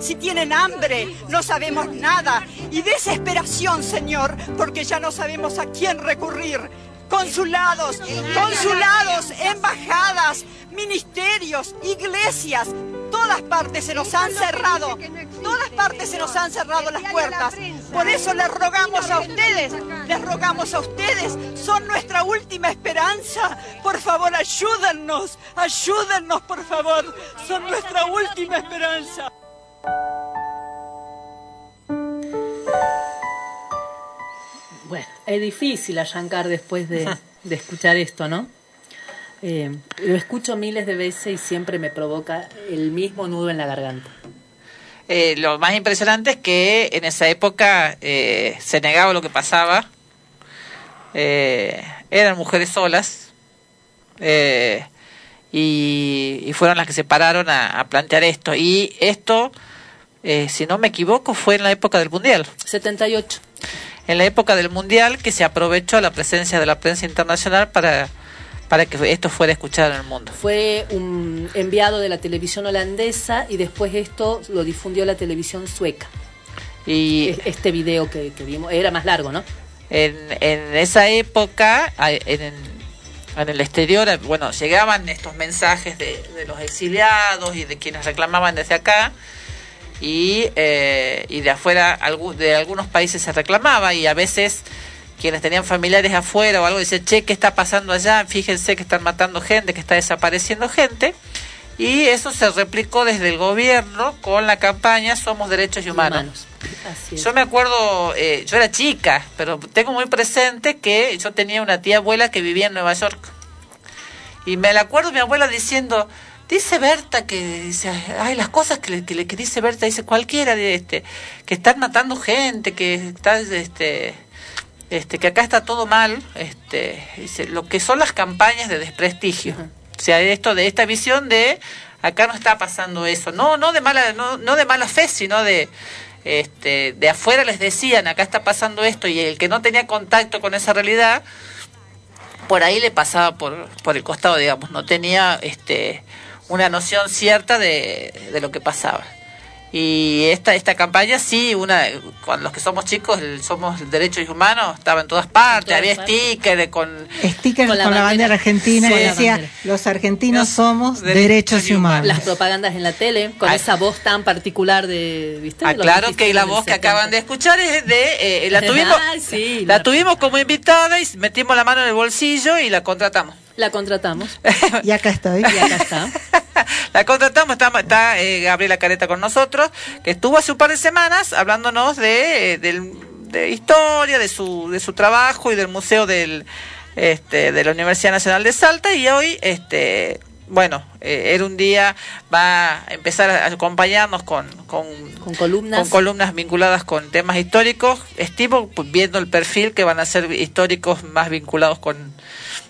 si tienen hambre, no sabemos nada. Y desesperación, Señor, porque ya no sabemos a quién recurrir. consulados, consulados, embajadas, ministerios, iglesias, todas partes se nos han cerrado, todas partes se nos han cerrado las puertas. Por eso les rogamos a ustedes, les rogamos a ustedes, son nuestra última esperanza. Por favor, ayúdennos, ayúdennos, por favor, son nuestra última esperanza. Bueno, es difícil arrancar después de, escuchar esto, ¿no? Eh, lo escucho miles de veces y siempre me provoca el mismo nudo en la garganta. Eh, lo más impresionante es que en esa época eh, se negaba lo que pasaba. Eran mujeres solas. y, fueron las que se pararon a plantear esto. Y esto, eh, si no me equivoco, fue en la época del Mundial. 78. En la época del Mundial que se aprovechó la presencia de la prensa internacional para, para que esto fuera escuchado en el mundo. Fue un enviado de la televisión holandesa y después esto lo difundió la televisión sueca. Y Este video que, que vimos era más largo, ¿no? en, en esa época, en, en el exterior, bueno, llegaban estos mensajes de, de los exiliados y de quienes reclamaban desde acá, y, eh, y de afuera, de algunos países se reclamaba, y a veces quienes tenían familiares afuera o algo decían, che, ¿qué está pasando allá? Fíjense que están matando gente, que está desapareciendo gente. Y eso se replicó desde el gobierno con la campaña Somos Derechos y Humanos. Así. Yo me acuerdo, eh, yo era chica, pero tengo muy presente que yo tenía una tía abuela que vivía en Nueva York. Y me la acuerdo mi abuela diciendo, dice Berta que dice, ay, las cosas que, que dice Berta, dice cualquiera de este, que están matando gente, que está este este que acá está todo mal, este dice, lo que son las campañas de desprestigio. O sea, esto de esta visión de acá no está pasando eso, no no de mala no, no de mala fe, sino de este de afuera les decían, acá está pasando esto y el que no tenía contacto con esa realidad por ahí le pasaba por, por el costado, digamos, no tenía este una noción cierta de, de lo que pasaba. Y esta esta campaña sí, una con los que somos chicos, el somos derechos humanos, estaba en todas partes, todas había stickers con Stickers Con con la la, bandera argentina Sí, que la decía, bandera. los argentinos somos derechos humanos. Las propagandas en la tele, con Ah. esa voz tan particular de, ¿viste? Ah, claro que la voz que 70. acaban de escuchar es de eh, la [laughs] tuvimos sí, la la- tuvimos como invitada y metimos la mano en el bolsillo y la contratamos. La contratamos. [laughs] Y acá estoy. Y acá está. [laughs] La contratamos, está, está eh, Gabriela Careta con nosotros, que estuvo hace un par de semanas hablándonos de, eh, del- de historia, de su, de su trabajo y del museo del, este, de la Universidad Nacional de Salta y hoy, este, bueno, eh, era un día, va a empezar a acompañarnos con, con, Con columnas. con columnas vinculadas con temas históricos. Estimo pues, viendo el perfil que van a ser históricos más vinculados con,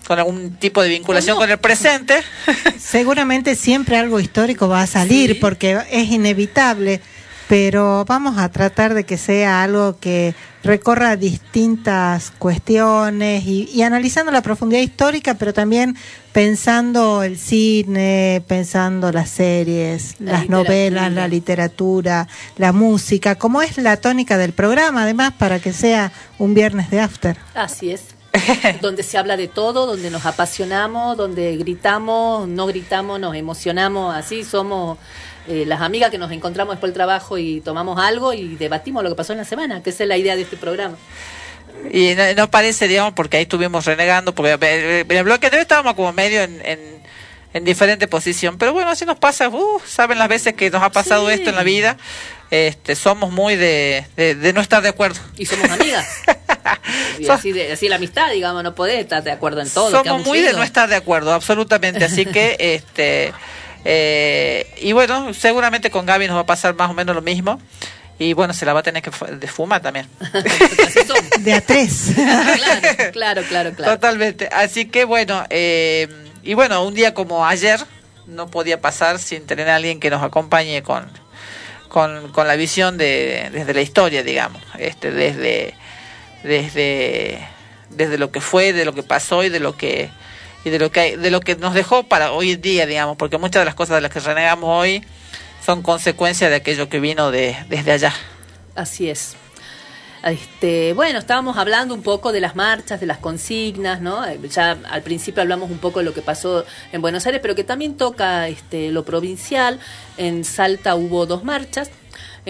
con algún tipo de vinculación con el presente. [laughs] Seguramente siempre algo histórico va a salir porque es inevitable, pero vamos a tratar de que sea algo que recorra distintas cuestiones y, y analizando la profundidad histórica, pero también pensando el cine, pensando las series, La las literatura. novelas, la literatura, la música, como es la tónica del programa, además, para que sea un viernes de after. Así es. [laughs] donde se habla de todo, donde nos apasionamos, donde gritamos, no gritamos, nos emocionamos, así somos eh, las amigas que nos encontramos después del trabajo y tomamos algo y debatimos lo que pasó en la semana, que esa es la idea de este programa. Y no, no parece, digamos, porque ahí estuvimos renegando, porque eh, en el bloque de hoy estábamos como medio en, en, en diferente posición. Pero bueno, así nos pasa, uh, saben las veces que nos ha pasado Sí. esto en la vida. Este, somos muy de, de, de no estar de acuerdo. Y somos amigas. [laughs] y So- así, de, así la amistad, digamos, no podés estar de acuerdo en todo. somos muy de no estar de acuerdo, absolutamente. Así que, [laughs] este, eh, y bueno, seguramente con Gaby nos va a pasar más o menos lo mismo. Y bueno, se la va a tener que fumar también. [laughs] De a tres. [laughs] claro, claro, claro, claro. Totalmente. Así que bueno, eh, y bueno, un día como ayer no podía pasar sin tener a alguien que nos acompañe con, con, con la visión de, desde la historia, digamos, este, desde, desde, desde lo que fue, de lo que pasó y de lo que y de lo que de lo que nos dejó para hoy en día, digamos, porque muchas de las cosas de las que renegamos hoy son consecuencia de aquello que vino de, desde allá. Así es. Este, bueno, estábamos hablando un poco de las marchas, de las consignas, ¿no? Ya al principio hablamos un poco de lo que pasó en Buenos Aires, pero que también toca este, lo provincial. En Salta hubo dos marchas.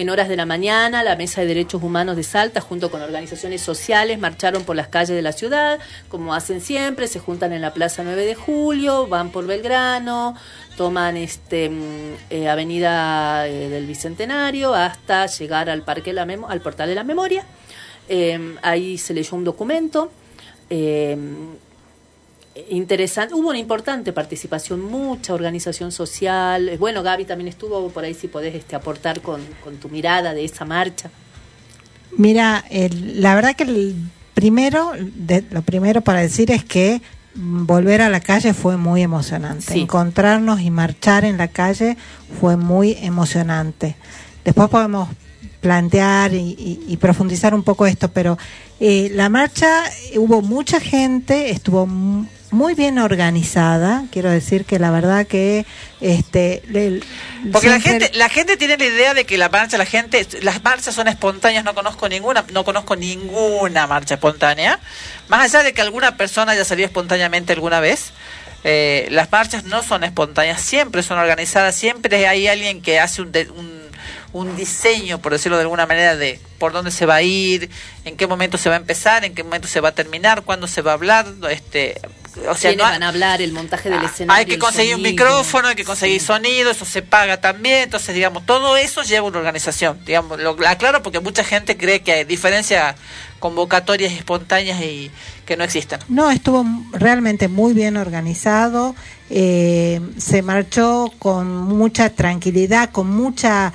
En horas de la mañana, la Mesa de Derechos Humanos de Salta, junto con organizaciones sociales, marcharon por las calles de la ciudad, como hacen siempre, se juntan en la Plaza 9 de Julio, van por Belgrano, toman este mm, eh, Avenida eh, del Bicentenario hasta llegar al Parque la Memo- al Portal de la Memoria. Eh, ahí se leyó un documento. Interesante, hubo una importante participación, mucha organización social. Eh, Bueno, Gaby también estuvo por ahí si podés este, aportar con, con tu mirada de esa marcha. Mira, el- la verdad que el primero, de- lo primero para decir es que mm, volver a la calle fue muy emocionante. Sí. Encontrarnos y marchar en la calle fue muy emocionante. Después podemos plantear y, y- y profundizar un poco esto, pero eh, la marcha hubo mucha gente, estuvo muy bien organizada. Quiero decir que la verdad que este, el- Porque la gente, la gente tiene la idea de que la marcha, la gente, las marchas son espontáneas, no conozco ninguna, no conozco ninguna marcha espontánea. Más allá de que alguna persona haya salido espontáneamente alguna vez, eh, las marchas no son espontáneas, siempre son organizadas, siempre hay alguien que hace un, de- un, un diseño, por decirlo de alguna manera, de por dónde se va a ir, en qué momento se va a empezar, en qué momento se va a terminar, cuándo se va a hablar, este, o sea, ¿Quiénes no ha- van a hablar? El montaje del escenario. hay que conseguir un micrófono, hay que conseguir sonido, eso se paga también, entonces digamos, todo eso lleva una organización, digamos, lo aclaro porque mucha gente cree que hay diferencias convocatorias espontáneas y que no existen. No, estuvo realmente muy bien organizado. eh, se marchó con mucha tranquilidad, con mucha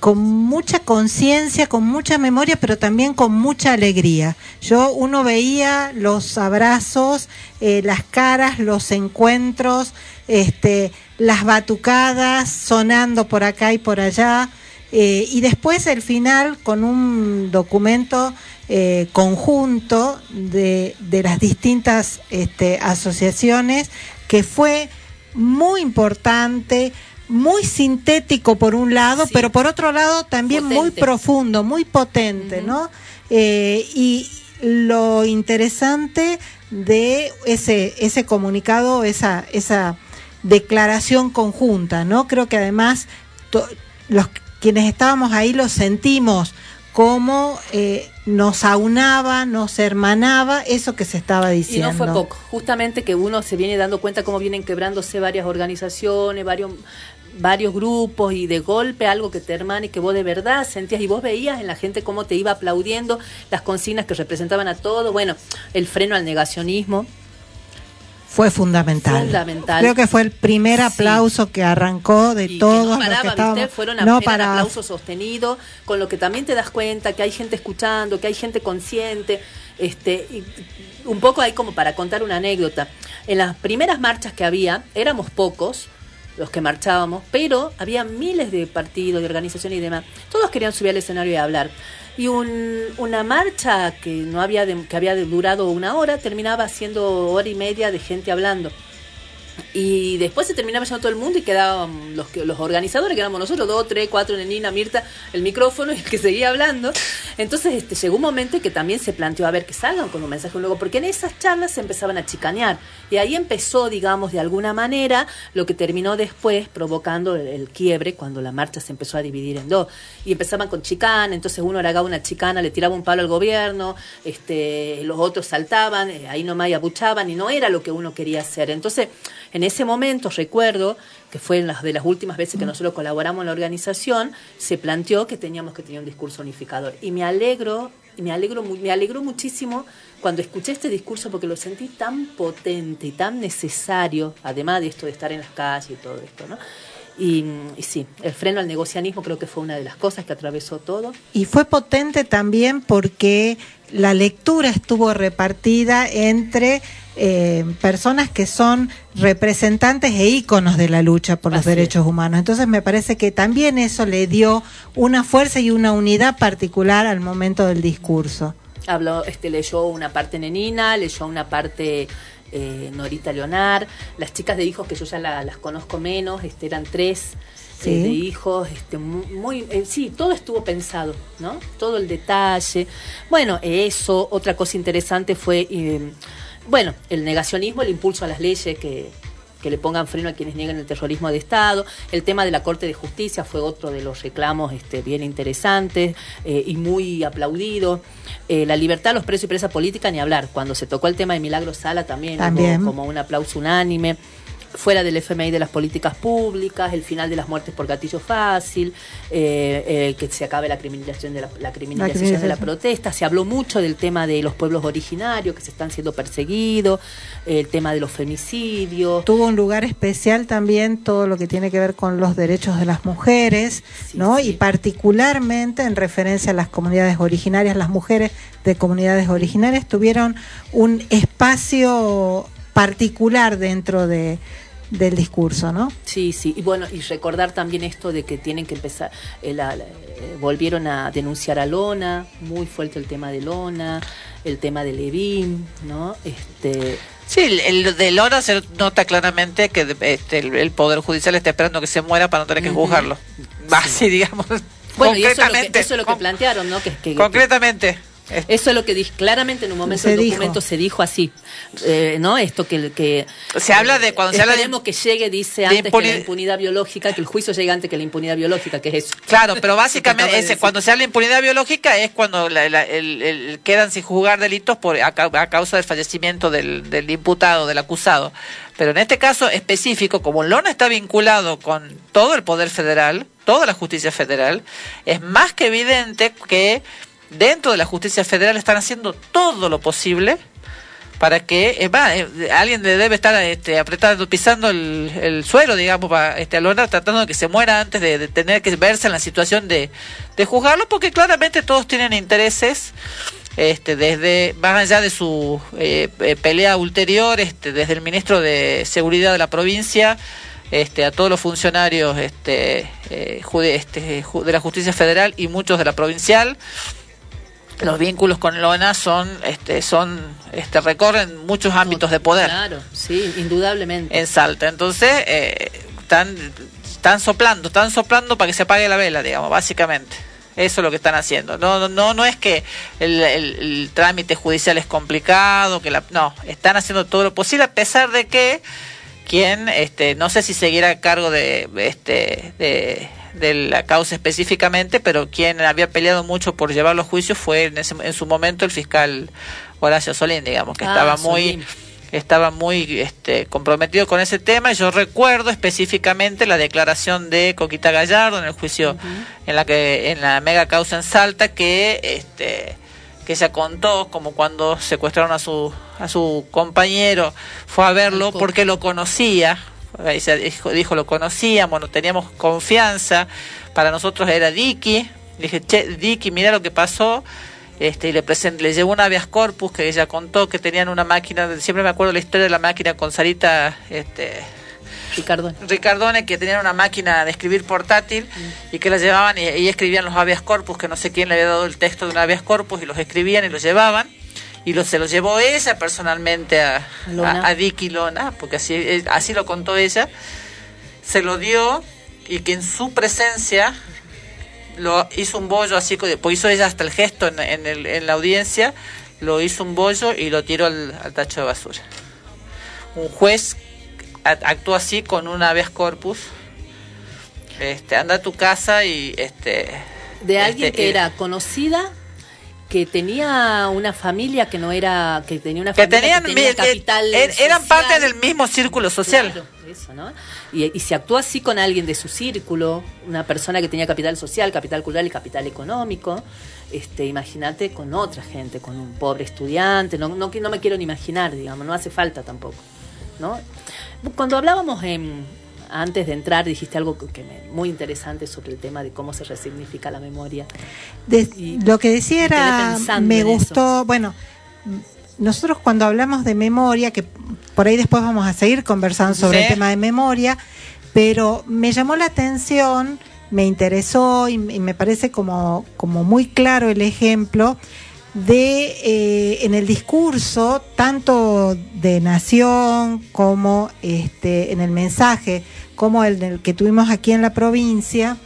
con mucha conciencia, con mucha memoria, pero también con mucha alegría. Yo uno veía los abrazos, eh, las caras, los encuentros, este, las batucadas sonando por acá y por allá. Eh, y después el final con un documento eh, conjunto de, de las distintas este, asociaciones que fue muy importante, muy sintético por un lado, pero por otro lado también muy profundo, muy potente, ¿no? Eh, y lo interesante de ese, ese comunicado, esa, esa declaración conjunta, ¿no? Creo que además to- los quienes estábamos ahí lo sentimos como eh, nos aunaba, nos hermanaba eso que se estaba Y diciendo. no fue poco, justamente que uno se viene dando cuenta cómo vienen quebrándose varias organizaciones, varios varios grupos y de golpe algo que te hermana y que vos de verdad sentías y vos veías en la gente cómo te iba aplaudiendo las consignas que representaban a todo, bueno, el freno al negacionismo, Fue fundamental. Fundamental. Creo que fue el primer aplauso que arrancó de todos no los paraba, que ¿viste? estábamos. Fueron no paraba. aplauso sostenido, con lo que también te das cuenta que hay gente escuchando, que hay gente consciente. Este, y un poco ahí como para contar una anécdota. En las primeras marchas que había, éramos pocos los que marchábamos, pero había miles de partidos, de organizaciones y demás. Todos querían subir al escenario y hablar. Y un- una marcha que no había de- que había durado una hora terminaba siendo hora y media de gente hablando. Y después se terminaba yendo todo el mundo y quedaban los, los organizadores, que éramos nosotros, dos, tres, cuatro, Nenina, Mirta, el micrófono y el que seguía hablando. Entonces este, llegó un momento en que también se planteó a ver que salgan con un mensaje luego, porque en esas charlas se empezaban a chicanear. Y ahí empezó, digamos, de alguna manera, lo que terminó después provocando el, quiebre cuando la marcha se empezó a dividir en dos. Y empezaban con chicana, entonces uno haragaba una chicana, le tiraba un palo al gobierno, este, los otros saltaban, eh, ahí nomás y abuchaban, y no era lo que uno quería hacer. Entonces, en ese momento recuerdo que fue de las últimas veces que nosotros colaboramos en la organización, se planteó que teníamos que tener un discurso unificador. Y me alegro, me alegro, me alegró muchísimo cuando escuché este discurso porque lo sentí tan potente y tan necesario, además de esto de estar en las calles y todo esto, ¿no? Y, y sí, el freno al negocianismo creo que fue una de las cosas que atravesó todo. Y fue potente también porque la lectura estuvo repartida entre eh, personas que son representantes e íconos de la lucha por los es. derechos humanos. Entonces me parece que también eso le dio una fuerza y una unidad particular al momento del discurso. Habló, este, leyó una parte Nenina, leyó una parte eh, Norita Leonar, las chicas de hijos que yo ya la- las conozco menos, este, eran tres, Sí. de hijos, este, mu- muy, eh, sí, todo estuvo pensado, ¿no? Todo el detalle. Bueno, eso, otra cosa interesante fue, eh, bueno, el negacionismo, el impulso a las leyes que, que le pongan freno a quienes niegan el terrorismo de Estado. El tema de la Corte de Justicia fue otro de los reclamos este, bien interesantes eh, y muy aplaudido. Eh, la libertad, los presos y presa política, ni hablar. Cuando se tocó el tema de Milagro Sala también, También. hubo como un aplauso unánime. Fuera del FMI de las políticas públicas, el final de las muertes por gatillo fácil, eh, eh, que se acabe la criminalización de la, la criminalización de la protesta. Se habló mucho del tema de los pueblos originarios que se están siendo perseguidos, el tema de los femicidios. Tuvo un lugar especial también todo lo que tiene que ver con los derechos de las mujeres, ¿no? Y particularmente en referencia a las comunidades originarias, las mujeres de comunidades originarias tuvieron un espacio particular dentro de del discurso, ¿no? Sí, sí, y bueno, y recordar también esto de que tienen que empezar, eh, la- la- eh, volvieron a denunciar a Lona, muy fuerte el tema de Lona, el tema de Levin, ¿no? Este, Sí, el, de Lora se nota claramente que este, el, el Poder Judicial está esperando que se muera para no tener que juzgarlo. Así, digamos. bueno, y eso es lo que, concretamente. eso es lo que plantearon, ¿no? Que, que- concretamente. Eso es lo que di- claramente en un momento del dijo. documento se dijo así, eh, ¿no? Esto que, que Se habla de cuando se habla de que llegue, dice antes que la impunidad biológica, que el juicio llegue antes que la impunidad biológica, que es eso. Claro, pero [laughs] básicamente ese, cuando se habla de impunidad biológica es cuando la- la- el- el- quedan sin juzgar delitos por a, a causa del fallecimiento del, del imputado, del acusado. Pero en este caso específico, como Lona está vinculado con todo el poder federal, toda la justicia federal, es más que evidente que dentro de la justicia federal están haciendo todo lo posible para que va, eh, alguien debe estar este, apretando, pisando el, el suelo, digamos, para este, tratando de que se muera antes de, tener que verse en la situación de, de juzgarlo, porque claramente todos tienen intereses, este, desde más allá de su eh, eh, pelea ulterior, este, desde el ministro de Seguridad de la provincia, este, a todos los funcionarios este, eh, jude- este, de la justicia federal y muchos de la provincial los vínculos con Lona son este son este recorren muchos ámbitos de poder. Claro, sí, indudablemente. en Salta. Entonces eh, están están soplando están soplando para que se apague la vela digamos básicamente. Eso es lo que están haciendo. No no no, es que el, el- el trámite judicial es complicado que la no están haciendo todo lo posible a pesar de que quien este no sé si seguirá a cargo de este de, de la causa específicamente pero quien había peleado mucho por llevarlo a juicio fue en, ese- en su momento el fiscal Horacio Solín digamos que Ah, estaba muy estaba muy este, comprometido con ese tema. Y yo recuerdo específicamente la declaración de Coquita Gallardo en el juicio en la que en la mega causa en Salta que este que ella contó como cuando secuestraron a su a su compañero fue a verlo porque lo conocía ella dijo, dijo lo conocíamos no teníamos confianza para nosotros era Dicky dije che Dicky mira lo que pasó este, y le present, le llevó un habeas corpus que ella contó que tenían una máquina, siempre me acuerdo la historia de la máquina con Sarita este, Ricardo. Ricardone, que tenían una máquina de escribir portátil y que la llevaban y, y escribían los habeas corpus, que no sé quién le había dado el texto de un habeas corpus y los escribían y los llevaban. Y lo, se los llevó ella personalmente a, a, a Vicky Lona, porque así, eh, así lo contó ella. Se lo dio y que en su presencia lo hizo un bollo así, pues hizo ella hasta el gesto en, en, el- en la audiencia, lo hizo un bollo y lo tiró al, al tacho de basura. Un juez actuó así con un habeas corpus. Este, anda a tu casa y este de alguien este, que era conocida que tenía una familia que no era que tenía una que familia tenían que tenía capital eh, eran social. parte del mismo círculo social. Claro, eso, ¿no? Y, y se actuó así con alguien de su círculo, una persona que tenía capital social, capital cultural y capital económico. Este, imagínate con otra gente, con un pobre estudiante, no, no, no me quiero ni imaginar, digamos, no hace falta tampoco, ¿no? Cuando hablábamos en, antes de entrar, dijiste algo que me, muy interesante sobre el tema de cómo se resignifica la memoria. De- lo que decía era, me eso. gustó, bueno, nosotros cuando hablamos de memoria, que por ahí después vamos a seguir conversando sobre Sí. el tema de memoria, pero me llamó la atención, me interesó y, y me parece como, como muy claro el ejemplo de eh, en el discurso tanto de nación como este en el mensaje como el del que tuvimos aquí en la provincia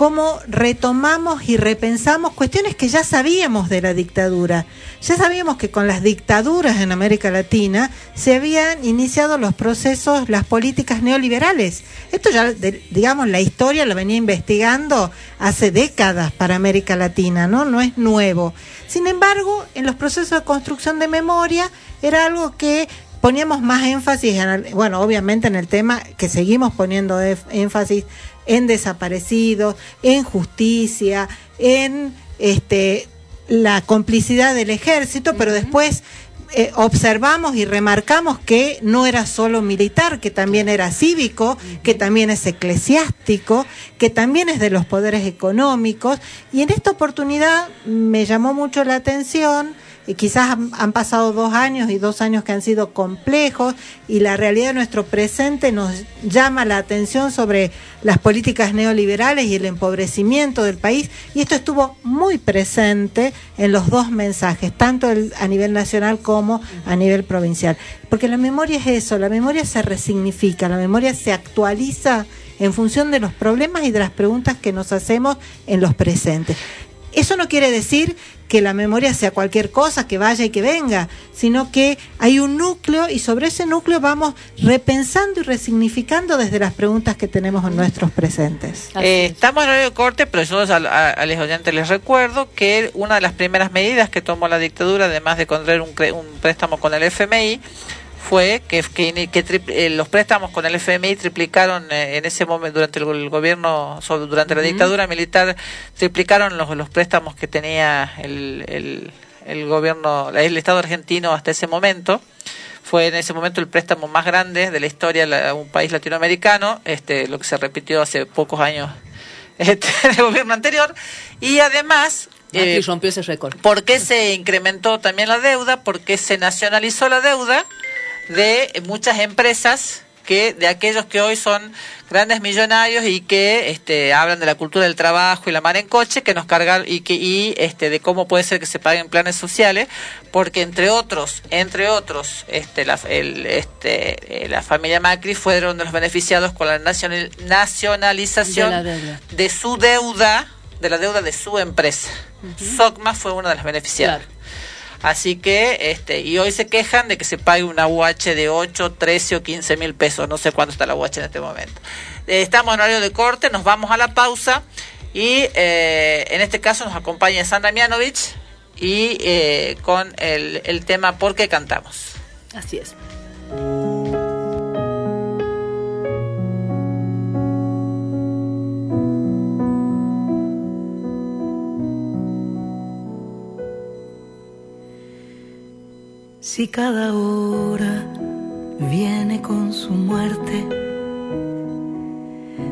cómo retomamos y repensamos cuestiones que ya sabíamos de la dictadura. Ya sabíamos que con las dictaduras en América Latina se habían iniciado los procesos, las políticas neoliberales. Esto ya, digamos, la historia la venía investigando hace décadas para América Latina, ¿no? No es nuevo. Sin embargo, en los procesos de construcción de memoria era algo que poníamos más énfasis, en el- bueno, obviamente en el tema que seguimos poniendo énfasis en desaparecidos, en justicia, en este la complicidad del ejército, pero después eh, observamos y remarcamos que no era solo militar, que también era cívico, que también es eclesiástico, que también es de los poderes económicos. Y en esta oportunidad me llamó mucho la atención y quizás han, pasado dos años y dos años que han sido complejos y la realidad de nuestro presente nos llama la atención sobre las políticas neoliberales y el empobrecimiento del país y esto estuvo muy presente en los dos mensajes, tanto a nivel nacional como a nivel provincial. Porque la memoria es eso, la memoria se resignifica, la memoria se actualiza en función de los problemas y de las preguntas que nos hacemos en los presentes. Eso no quiere decir que la memoria sea cualquier cosa, que vaya y que venga, sino que hay un núcleo y sobre ese núcleo vamos repensando y resignificando desde las preguntas que tenemos en nuestros presentes. Eh, estamos en horario de corte, pero yo a, a- a los oyentes les recuerdo que una de las primeras medidas que tomó la dictadura, además de contraer un, cre- un préstamo con el FMI, fue que, que, que tri- eh, los préstamos con el FMI triplicaron eh, en ese momento durante el, go- el gobierno, sobre- durante la dictadura militar, triplicaron los, los préstamos que tenía el, el, el gobierno, el Estado argentino hasta ese momento fue en ese momento el préstamo más grande de la historia de un país latinoamericano, este, lo que se repitió hace pocos años [laughs] este, en el gobierno anterior, y además... Eh, rompió ese récord. ¿Por qué se incrementó también la deuda? Porque se nacionalizó la deuda de muchas empresas que de aquellos que hoy son grandes millonarios y que este, hablan de la cultura del trabajo y la mar en coche que nos cargan y que y este de cómo puede ser que se paguen planes sociales porque entre otros entre otros este la el, este eh, la familia Macri fueron de los beneficiados con la nacional- nacionalización De la deuda. de su deuda de la deuda de su empresa. Socma fue una de las beneficiadas Así que, este, y hoy se quejan de que se pague una UH de 8, 13 o 15 mil pesos. No sé cuánto está la UH en este momento. Eh, estamos en horario de corte, nos vamos a la pausa. Y eh, en este caso nos acompaña Sandra Mianovich y eh, con el, el tema ¿Por qué cantamos? Así es. Si cada hora viene con su muerte,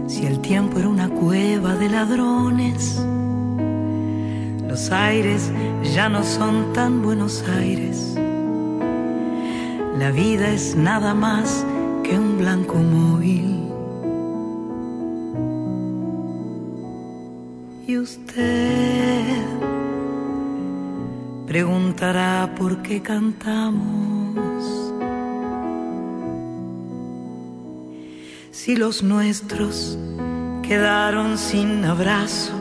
si el tiempo era una cueva de ladrones, los aires ya no son tan buenos aires. La vida es nada más que un blanco móvil. Y usted preguntará por qué cantamos. Si los nuestros quedaron sin abrazo,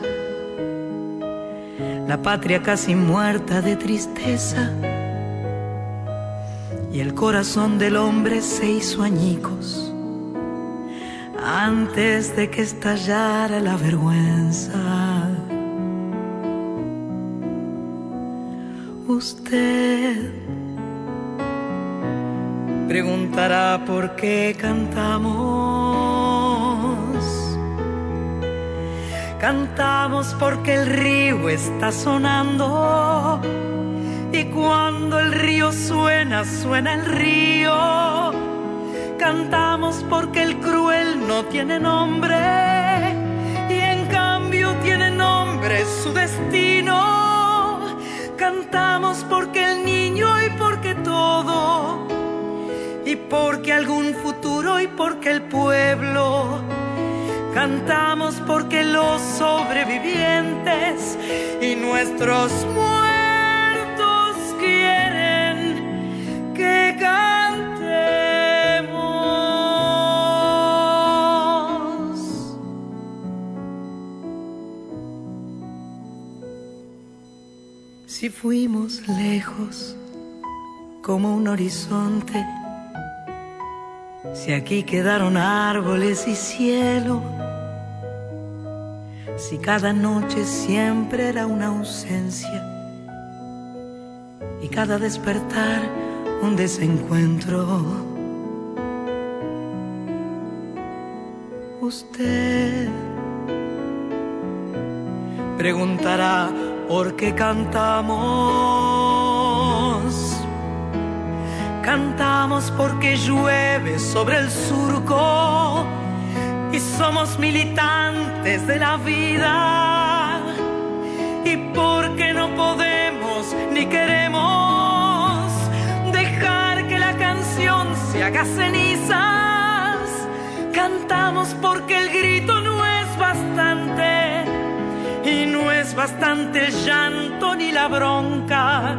la patria casi muerta de tristeza, y el corazón del hombre se hizo añicos antes de que estallara la vergüenza. Usted preguntará por qué cantamos. Cantamos porque el río está sonando y cuando el río suena, suena el río. Cantamos porque el cruel no tiene nombre y en cambio tiene nombre su destino. Cantamos porque el niño y porque todo y porque algún futuro y porque el pueblo. Cantamos porque los sobrevivientes y nuestros muertos fuimos lejos como un horizonte. Si aquí quedaron árboles y cielo, si cada noche siempre era una ausencia y cada despertar un desencuentro. Usted preguntará por qué cantamos. Cantamos porque llueve sobre el surco y somos militantes de la vida. Y porque no podemos ni queremos dejar que la canción se haga cenizas. Cantamos porque el grito no y no es bastante el llanto ni la bronca.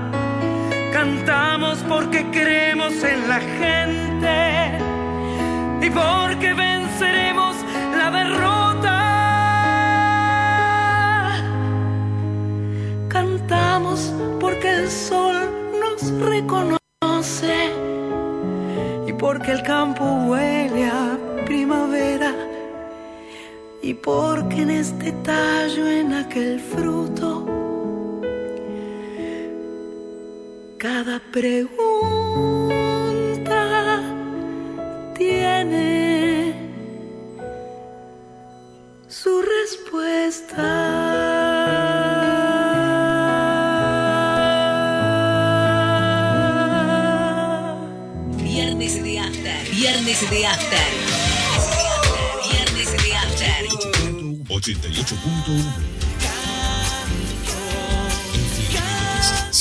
Cantamos porque creemos en la gente y porque venceremos la derrota. Cantamos porque el sol nos reconoce y porque el campo huele a primavera y porque en este tallo, en aquel fruto, cada pregunta tiene su respuesta. Viernes de After. Viernes de After. 88.1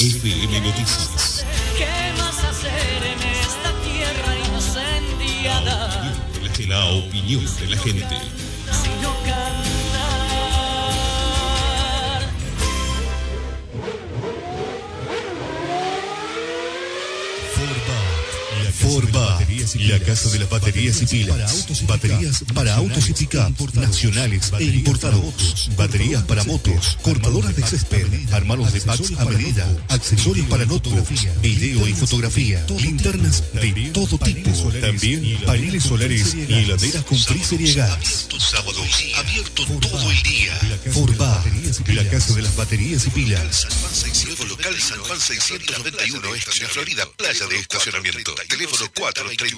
FM Noticias. ¿Qué más hacer en esta tierra incendiada? La opinión de la gente. Sino cantar. Forba, la casa de las baterías y pilas. Baterías para autos y pick nacionales e importados. Baterías para motos, cortadoras de césped, armados de packs a medida, accesorios para notebooks, video y fotografía, linternas de todo tipo. También paneles solares y heladeras con freezer y gas. Sábados, abierto todo el día. Forba, la casa de las baterías y pilas. local San Juan 691, Estación Florida, playa de estacionamiento. Teléfono 431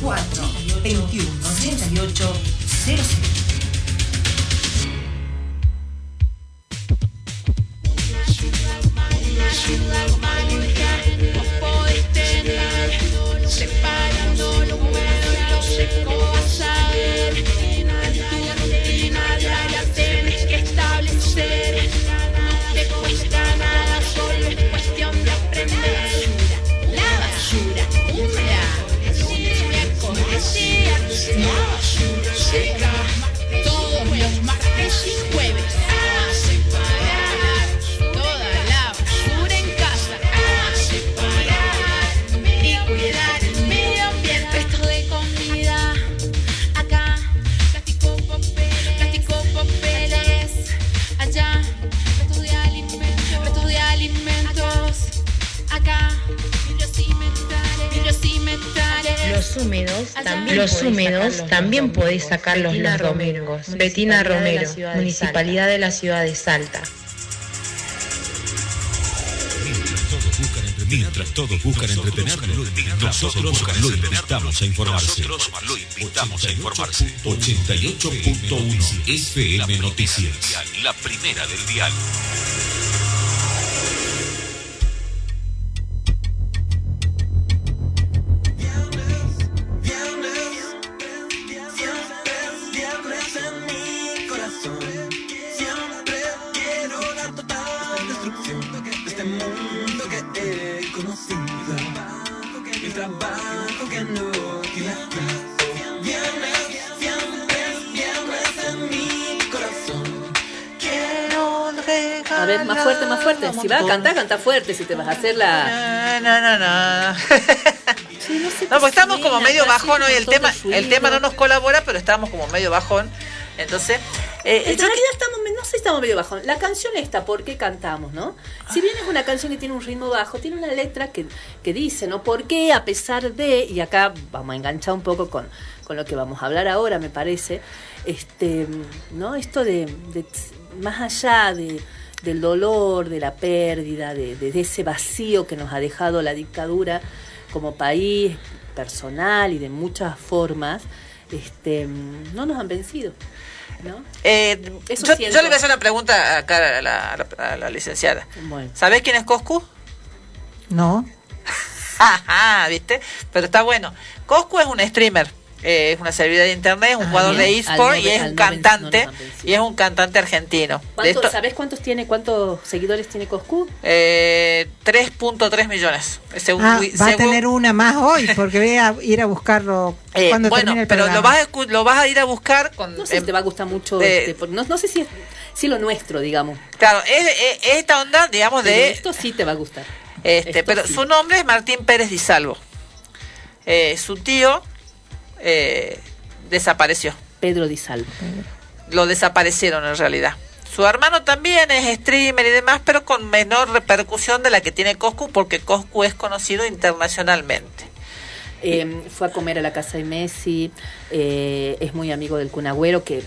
24 21 88 00. Vos podés tener separando lo bueno y lo Wait. Los húmedos también podés sacarlos los domingos. Betina Romero, Municipalidad de la Ciudad de Salta. Mientras todos buscan entretenerlo, nosotros lo invitamos a informarse. Nosotros lo invitamos a informarse. 88.1 FM Noticias. La primera del dial. Si vas a cantar, canta fuerte. Si te vas a hacer la. No, no, no. No, [laughs] porque estamos como medio bajón hoy. El tema, el tema no nos colabora, pero estamos como medio bajón. Entonces, eh, En realidad estamos, no sé si estamos medio bajón. La canción esta, ¿por qué cantamos, no? Si bien es una canción que tiene un ritmo bajo, tiene una letra que, que dice, ¿no? ¿Por qué a pesar de, y acá vamos a enganchar un poco con, con lo que vamos a hablar ahora, me parece, este, ¿no? Esto de, de- más allá de, del dolor, de la pérdida, de, de ese vacío que nos ha dejado la dictadura como país, personal y de muchas formas, este, no nos han vencido. ¿no? eh, Eso yo, le voy a hacer una pregunta acá a la, a la- a la licenciada. Bueno. ¿Sabés quién es Coscu? No. Ajá, [laughs] ¿viste? Pero está bueno. Coscu es un streamer. Eh, es una celebridad de internet, es un Ah, jugador bien. de eSport y es un cantante y es un cantante argentino. De ¿Cuánto- esto- ¿Sabés cuántos tiene, cuántos seguidores tiene Coscu? eh, 3.3 millones. Según, Ah, va a tener una más hoy, porque voy a ir a buscarlo [laughs] eh, cuando bueno, termine el pero lo programa. Vas, a, escu- lo vas a ir a buscar con... No sé em, si te va a gustar mucho, de- este, no, no sé si es, si lo nuestro, digamos. Claro, es, es- esta onda, digamos, Pero de... esto sí te va a gustar. Este, Esto pero sí. su nombre es Martín Pérez Di Salvo. Eh, su tío eh, desapareció. Pedro Di Salvo. Lo desaparecieron en realidad. Su hermano también es streamer y demás, pero con menor repercusión de la que tiene Coscu, porque Coscu es conocido internacionalmente. Eh, fue a comer a la casa de Messi, eh, es muy amigo del Kun Agüero, que eh,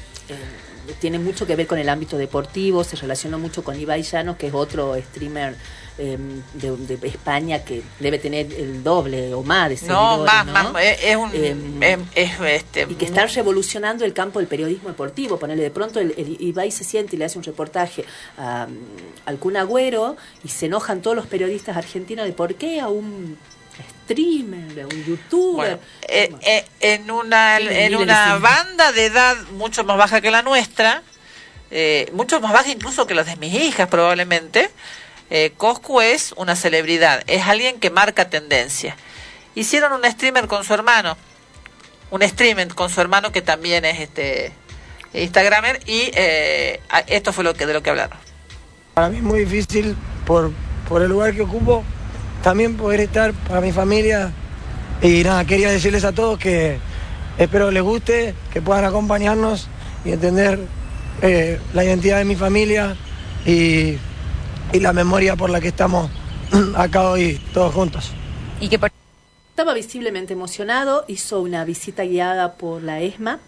tiene mucho que ver con el ámbito deportivo, se relacionó mucho con Ibai Llanos, que es otro streamer eh, de, de España que debe tener el doble o más de seguidores. No, más, ¿no? más, es, es un... Eh, es, es, este, y que está revolucionando el campo del periodismo deportivo. Ponerle de pronto el, el Ibai se siente y le hace un reportaje a, al Kun Agüero y se enojan todos los periodistas argentinos de por qué a un streamer, a un youtuber. Bueno, eh, eh, en una, en una banda de edad mucho más baja que la nuestra, eh, mucho más baja incluso que las de mis hijas probablemente, eh, Coscu es una celebridad, es alguien que marca tendencia. Hicieron un streamer con su hermano, un streamer con su hermano que también es este Instagramer y eh, esto fue lo que de lo que hablaron. Para mí es muy difícil por, por el lugar que ocupo, también poder estar para mi familia. Y nada, quería decirles a todos que espero les guste, que puedan acompañarnos y entender eh, la identidad de mi familia y, y la memoria por la que estamos [clears throat] acá hoy todos juntos. Y que Estaba visiblemente emocionado, hizo una visita guiada por la ESMA,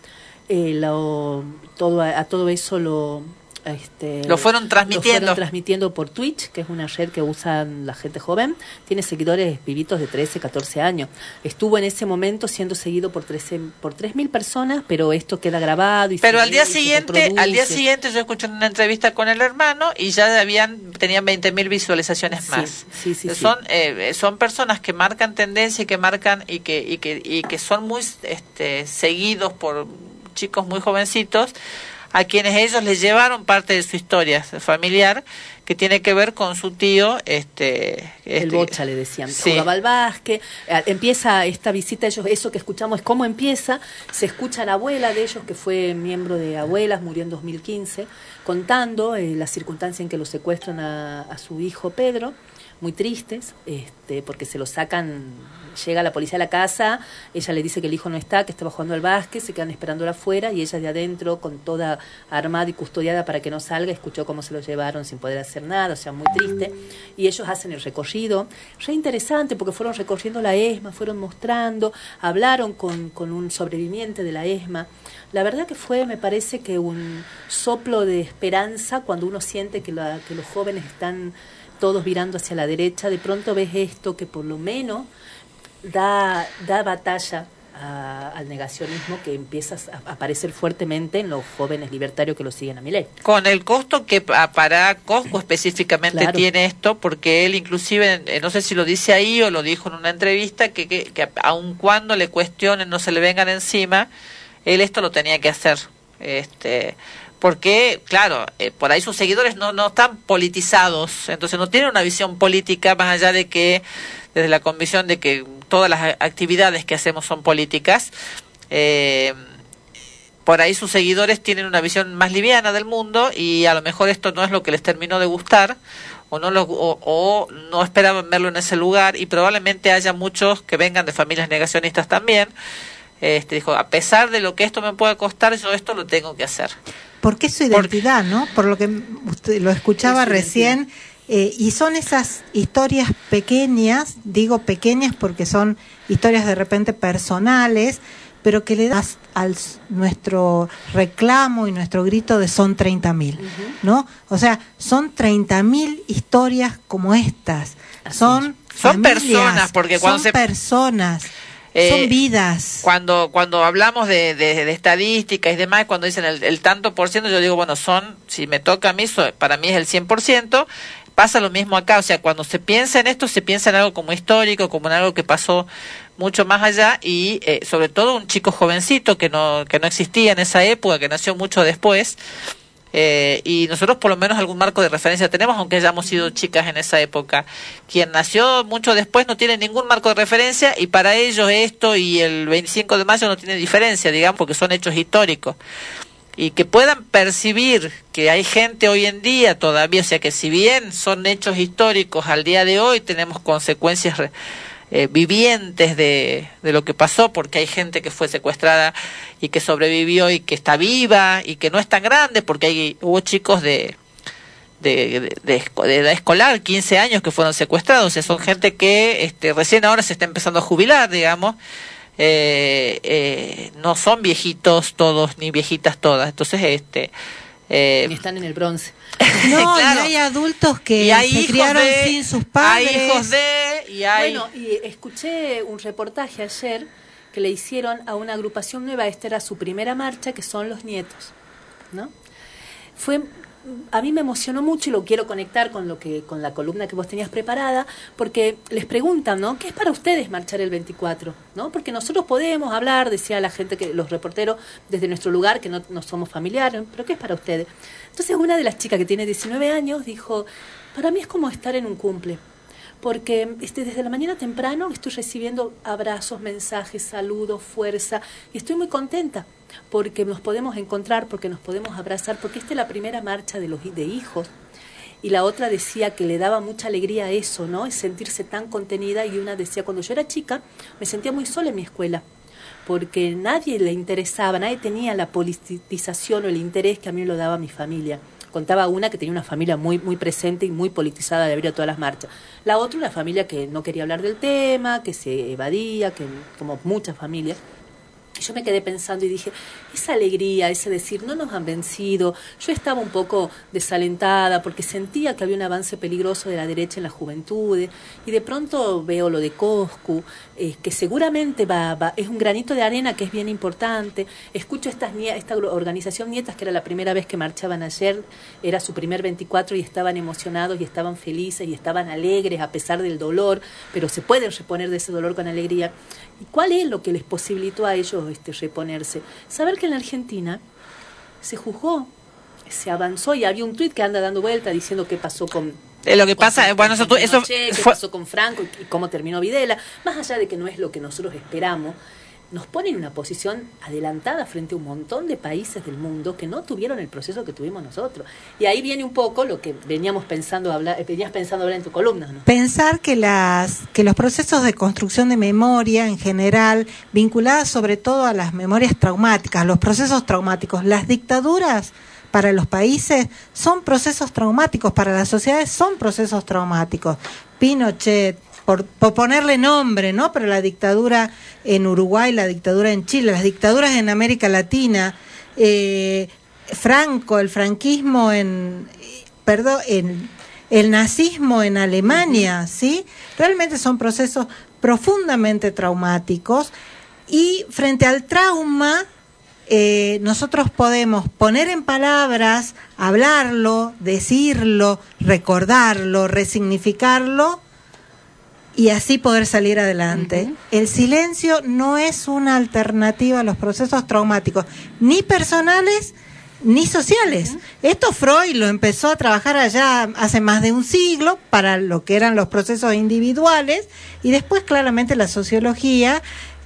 eh, lo- todo, a, a todo eso lo... Este, Lo fueron transmitiendo. lo fueron transmitiendo por Twitch, que es una red que usan la gente joven. Tiene seguidores pibitos de 13, 14 años. Estuvo en ese momento siendo seguido por 13, por 3.000 personas, pero esto queda grabado. Y Pero al día siguiente, al día siguiente yo escuché una entrevista con el hermano y ya habían tenían 20.000 visualizaciones más. sí, sí, sí. son eh, son personas que marcan tendencia y que marcan y que y que y que son muy este, seguidos por chicos muy jovencitos a quienes ellos les llevaron parte de su historia familiar que tiene que ver con su tío este, El este- bocha le decían, Sí. eh, empieza esta visita, ellos, eso que escuchamos es cómo empieza, se escucha la abuela de ellos, que fue miembro de Abuelas, murió en 2015, contando eh, la circunstancia en que lo secuestran a, a su hijo Pedro, muy tristes, este, porque se lo sacan, llega la policía a la casa, ella le dice que el hijo no está, que estaba jugando al básquet, se quedan esperándolo afuera y ella de adentro, con toda armada y custodiada para que no salga, escuchó cómo se lo llevaron sin poder hacer nada, o sea, muy triste. Y ellos hacen el recorrido, re interesante porque fueron recorriendo la ESMA, fueron mostrando, hablaron con, con un sobreviviente de la ESMA. La verdad que fue, me parece que un soplo de esperanza cuando uno siente que los jóvenes están todos virando hacia la derecha, de pronto ves esto que por lo menos da, da batalla a- al negacionismo que empieza a aparecer fuertemente en los jóvenes libertarios que lo siguen a Milei. con el costo que pa- para Cosco específicamente Claro. tiene esto, porque él inclusive, eh, no sé si lo dice ahí o lo dijo en una entrevista, que, que, que aun cuando le cuestionen, no se le vengan encima, él esto lo tenía que hacer. Este, porque, claro, eh, por ahí sus seguidores no, no están politizados, entonces no tienen una visión política más allá de que, desde la convicción de que todas las actividades que hacemos son políticas, eh, por ahí sus seguidores tienen una visión más liviana del mundo y a lo mejor esto no es lo que les terminó de gustar o no lo, o, o no esperaban verlo en ese lugar y probablemente haya muchos que vengan de familias negacionistas también este dijo a pesar de lo que esto me puede costar yo esto lo tengo que hacer Porque es su identidad, ¿no? Por lo que usted lo escuchaba recién. eh, y son esas historias pequeñas, digo pequeñas porque son historias de repente personales, pero que le das al nuestro reclamo y nuestro grito de son 30.000, ¿no? O sea, son 30.000 historias como estas. Son Son familias, personas, porque cuando son se- personas, Eh, son vidas. Cuando cuando hablamos de, de, de estadísticas y demás, cuando dicen el, el tanto por ciento, yo digo, bueno, son, si me toca a mí, so- para mí es el 100%. Pasa lo mismo acá, o sea, cuando se piensa en esto, se piensa en algo como histórico, como en algo que pasó mucho más allá y eh, sobre todo un chico jovencito que no, que no existía en esa época, que nació mucho después. Eh, y nosotros por lo menos algún marco de referencia tenemos, aunque hayamos sido chicas en esa época. Quien nació mucho después no tiene ningún marco de referencia y para ellos esto y el 25 de mayo no tiene diferencia, digamos, porque son hechos históricos. Y que puedan percibir que hay gente hoy en día todavía, o sea que si bien son hechos históricos al día de hoy, tenemos consecuencias re- eh, vivientes de, de lo que pasó, porque hay gente que fue secuestrada y que sobrevivió y que está viva y que no es tan grande, porque hay, hubo chicos de, de, de, de edad escolar, 15 años, que fueron secuestrados, o sea, son gente que este, recién ahora se está empezando a jubilar, digamos, eh, eh, no son viejitos todos, ni viejitas todas, entonces, este... eh, están en el bronce. [laughs] No, Claro. y hay adultos que Y hay se hijos criaron de- sin sus padres. hay hijos de y hay Bueno, y escuché un reportaje ayer que le hicieron a una agrupación nueva, esta era su primera marcha, que son los nietos, ¿no? Fue a mí me emocionó mucho y lo quiero conectar con lo que con la columna que vos tenías preparada, porque les preguntan, ¿no? ¿Qué es para ustedes marchar el 24? ¿No? Porque nosotros podemos hablar, decía la gente que los reporteros desde nuestro lugar que no, no somos familiares, pero ¿qué es para ustedes? Entonces una de las chicas que tiene 19 años dijo, "Para mí es como estar en un cumple." porque este, desde la mañana temprano estoy recibiendo abrazos, mensajes, saludos, fuerza, y estoy muy contenta porque nos podemos encontrar, porque nos podemos abrazar, porque esta es la primera marcha de los de hijos. Y la otra decía que le daba mucha alegría eso, ¿no? Es sentirse tan contenida. Y una decía, cuando yo era chica, me sentía muy sola en mi escuela, porque nadie le interesaba, nadie tenía la politización o el interés que a mí lo daba mi familia. Contaba una que tenía una familia muy, muy presente y muy politizada de haber ido a todas las marchas. La otra, una familia que no quería hablar del tema, que se evadía, que como muchas familias. Yo me quedé pensando y dije, esa alegría, ese decir, no nos han vencido. Yo estaba un poco desalentada porque sentía que había un avance peligroso de la derecha en las juventudes. Y de pronto veo lo de Coscu, eh, que seguramente va, va- es un granito de arena que es bien importante. Escucho estas, esta organización Nietas, que era la primera vez que marchaban ayer, era su primer 24 y estaban emocionados y estaban felices y estaban alegres a pesar del dolor, pero se pueden reponer de ese dolor con alegría. ¿Y cuál es lo que les posibilitó a ellos este, reponerse? Saber que en la Argentina se juzgó, se avanzó y había un tuit que anda dando vuelta diciendo qué pasó con... Eh, lo que pasa, con- bueno, eso, eso Pinochet, qué fue- pasó con Franco y, y cómo terminó Videla. Más allá de que no es lo que nosotros esperamos, nos pone en una posición adelantada frente a un montón de países del mundo que no tuvieron el proceso que tuvimos nosotros. Y ahí viene un poco lo que veníamos pensando hablar, eh, venías pensando hablar en tu columna, ¿no? Pensar que las que los procesos de construcción de memoria en general, vinculadas sobre todo a las memorias traumáticas, los procesos traumáticos, las dictaduras para los países son procesos traumáticos, para las sociedades son procesos traumáticos. Pinochet, por, por ponerle nombre, ¿no? Pero la dictadura en Uruguay, la dictadura en Chile, las dictaduras en América Latina, eh, Franco, el franquismo en, perdón, el nazismo en Alemania, ¿sí? Realmente son procesos profundamente traumáticos y frente al trauma eh, nosotros podemos poner en palabras, hablarlo, decirlo, recordarlo, resignificarlo y así poder salir adelante. El silencio no es una alternativa a los procesos traumáticos, ni personales ni sociales. Esto Freud lo empezó a trabajar allá hace más de un siglo para lo que eran los procesos individuales y después claramente la sociología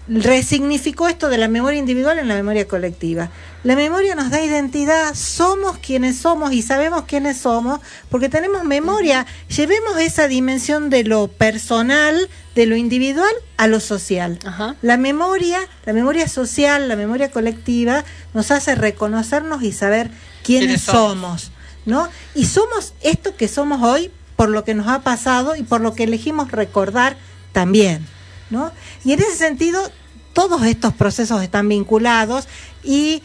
resignificó esto de la memoria individual en la memoria colectiva. La memoria nos da identidad, somos quienes somos y sabemos quiénes somos porque tenemos memoria. Llevemos esa dimensión de lo personal, de lo individual a lo social. La memoria, la memoria social, la memoria colectiva nos hace reconocernos y saber quiénes, ¿Quiénes somos, somos? ¿no? Y somos esto que somos hoy por lo que nos ha pasado y por lo que elegimos recordar también. ¿No? Y en ese sentido, todos estos procesos están vinculados y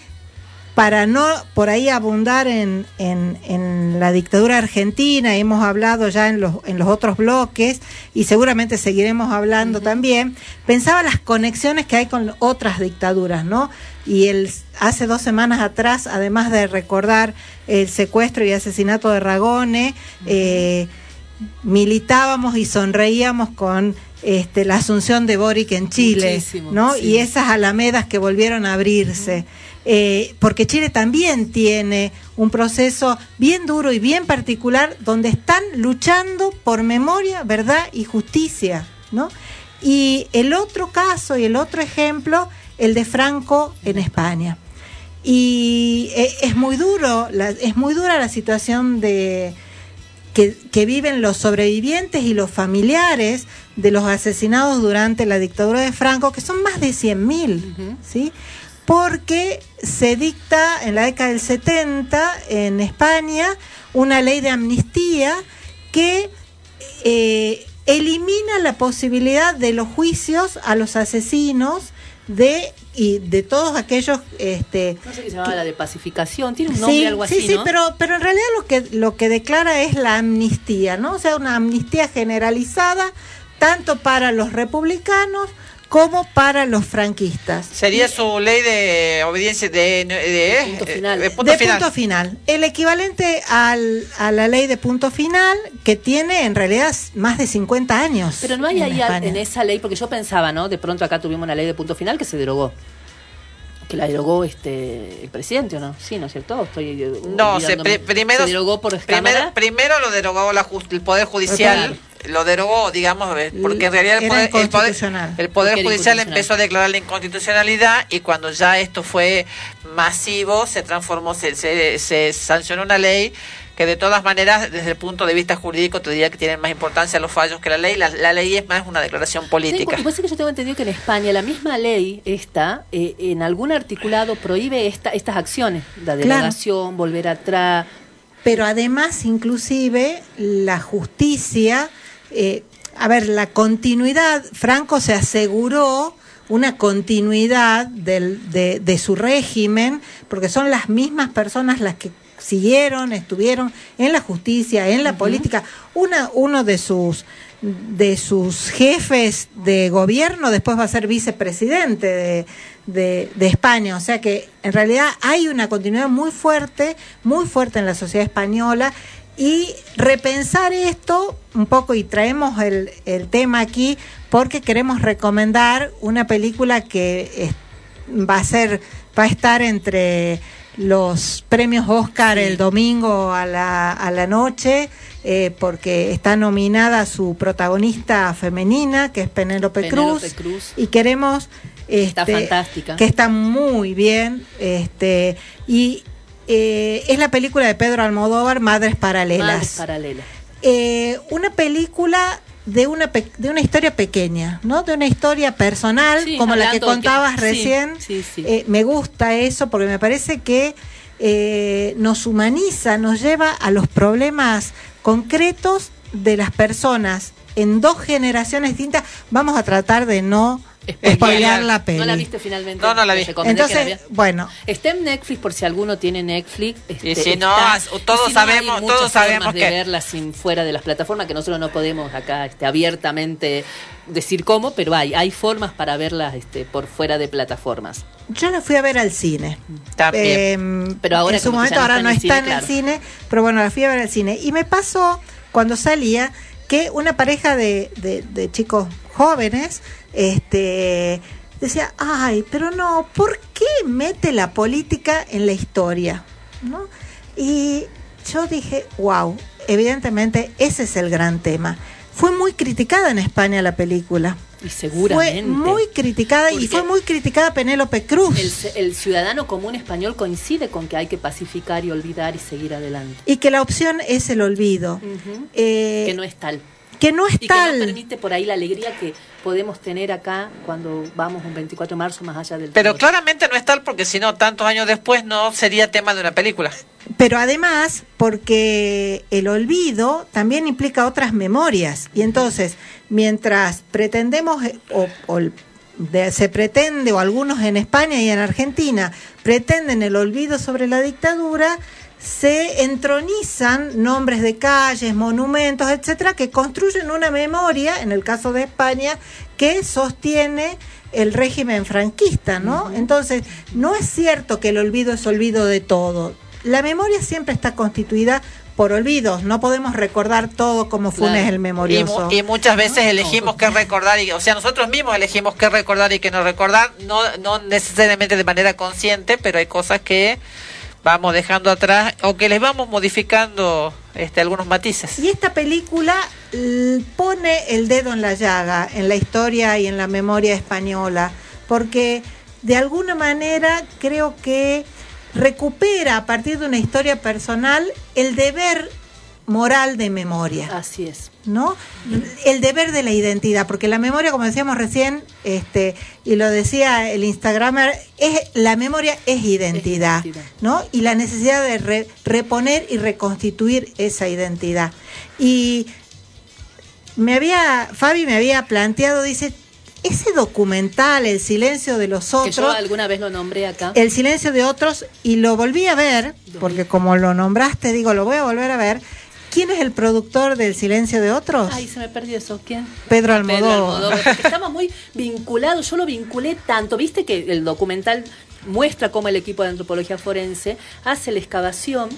para no por ahí abundar en, en- en la dictadura argentina, hemos hablado ya en los, en los otros bloques y seguramente seguiremos hablando también, pensaba las conexiones que hay con otras dictaduras, ¿no? Y el, hace dos semanas atrás, además de recordar el secuestro y asesinato de Ragone, eh, militábamos y sonreíamos con este, la asunción de Boric en Chile, Muchísimo, ¿no? sí. Y esas alamedas que volvieron a abrirse. Eh, porque Chile también tiene un proceso bien duro y bien particular donde están luchando por memoria, verdad y justicia, ¿no? Y el otro caso y el otro ejemplo, el de Franco en España. Y eh, es muy duro, es muy dura la situación de que, que viven los sobrevivientes y los familiares de los asesinados durante la dictadura de Franco, que son más de 100.000, ¿sí? Porque se dicta en la década del 70 en España una ley de amnistía que eh, elimina la posibilidad de los juicios a los asesinos de y de todos aquellos este No sé qué se llamaba la de pacificación, tiene un nombre Sí, algo sí, así, sí, ¿no? pero, pero en realidad lo que, lo que declara es la amnistía, ¿no? O sea, una amnistía generalizada tanto para los republicanos como para los franquistas. Sería su ley de obediencia de, de, punto eh, final. de punto de final. punto final. El equivalente al, a la ley de punto final, que tiene en realidad más de 50 años. Pero no hay en ahí en esa ley, porque yo pensaba, ¿no? De pronto acá tuvimos una ley de punto final que se derogó. Que la derogó este el presidente, ¿o no? Sí, ¿no es cierto? Estoy eh, No, se, primero, se derogó por primero, primero lo derogó la el Poder Judicial, lo derogó, digamos, porque en realidad el Poder, el poder, el Judicial empezó a declarar la inconstitucionalidad y cuando ya esto fue masivo, se transformó, se, se, se sancionó una ley que de todas maneras, desde el punto de vista jurídico, te diría que tienen más importancia los fallos que la ley. La, la ley es más una declaración política. Sí, porque que yo tengo entendido que en España la misma ley esta, eh, en algún articulado prohíbe esta, estas acciones, la Claro. derogación, volver atrás. pero además inclusive la justicia, eh, a ver, la continuidad, Franco se aseguró una continuidad del- de, de su régimen, porque son las mismas personas las que siguieron, estuvieron en la justicia, en la política. Una, uno de sus de sus jefes de gobierno después va a ser vicepresidente de, de, de España. O sea que en realidad hay una continuidad muy fuerte, muy fuerte en la sociedad española. Y repensar esto un poco, y traemos el, el tema aquí porque queremos recomendar una película que es- va a ser, va a estar entre los premios Oscar el domingo a la, a la noche, eh, porque está nominada su protagonista femenina, que es Penélope Penélope Cruz, Cruz. y queremos Está este, fantástica. que está muy bien, este, y eh, es la película de Pedro Almodóvar, Madres Paralelas. Madres paralelas. Eh, una película de una pe- de una historia pequeña, ¿no? De una historia personal, Sí, como la que contabas recién. sí, sí. Eh, me gusta eso porque me parece que eh, nos humaniza, nos lleva a los problemas concretos de las personas en dos generaciones distintas. Vamos a tratar de no spoilear la peli. ¿No la viste finalmente? No, no la vi. la Entonces, bueno, Está en Netflix por si alguno tiene Netflix. este, Y si no, está- as- todos y si no, hay sabemos- muchas todos sabemos formas de que- verla sin fuera de las plataformas que nosotros no podemos acá este, abiertamente decir cómo, pero hay hay formas para verlas este, por fuera de plataformas. yo la fui a ver al cine. También. Eh, Pero ahora en su momento no ahora está no en el está cine, en claro. el cine, pero bueno, la fui a ver al cine. Y me pasó cuando salía que una pareja de, de- de chicos jóvenes este, decía, ay, pero no, ¿por qué mete la política en la historia? ¿No? Y yo dije, wow, evidentemente ese es el gran tema. Fue muy criticada en España la película. Y seguramente. fue muy criticada y fue muy criticada Penélope Cruz. El, ciudadano común español coincide con que hay que pacificar y olvidar y seguir adelante. Y que la opción es el olvido. Eh, que no es tal. Que no es y tal. que no permite por ahí la alegría que podemos tener acá cuando vamos un 24 de marzo más allá del Pero dolor. claramente no es tal porque si no, tantos años después no sería tema de una película. Pero además, porque el olvido también implica otras memorias. Y entonces, mientras pretendemos, eh, o, o de- se pretende, o algunos en España y en Argentina, pretenden el olvido sobre la dictadura, se entronizan nombres de calles, monumentos, etcétera, que construyen una memoria, en el caso de España, que sostiene el régimen franquista, ¿no? Entonces, no es cierto que el olvido es olvido de todo. La memoria siempre está constituida por olvidos. No podemos recordar todo como Funes Claro. el Y, memorioso. mu- y muchas veces elegimos qué recordar, y, o sea, nosotros mismos elegimos qué recordar y qué no recordar, no, no necesariamente de manera consciente, pero hay cosas que vamos dejando atrás o que les vamos modificando este, algunos matices. Y esta película pone el dedo en la llaga, en la historia y en la memoria española, porque de alguna manera creo que recupera a partir de una historia personal el deber moral de memoria. Así es. ¿No? El deber de la identidad, porque la memoria, como decíamos recién, este, y lo decía el Instagramer, es la memoria es identidad, ¿no? Y la necesidad de re- reponer y reconstituir esa identidad. Y me había, Fabi me había planteado, dice, ese documental, El silencio de los Que yo otros, alguna vez lo nombré acá. el silencio de otros, y lo volví a ver, porque como lo nombraste, digo, lo voy a volver a ver. ¿Quién es el productor del silencio de otros? Ay, se me perdió eso. ¿Quién? Pedro Pedro Almodóvar. Almodóvar, porque [laughs] estamos muy vinculados. Yo lo vinculé tanto. Viste que el documental muestra cómo el equipo de antropología forense hace la excavación.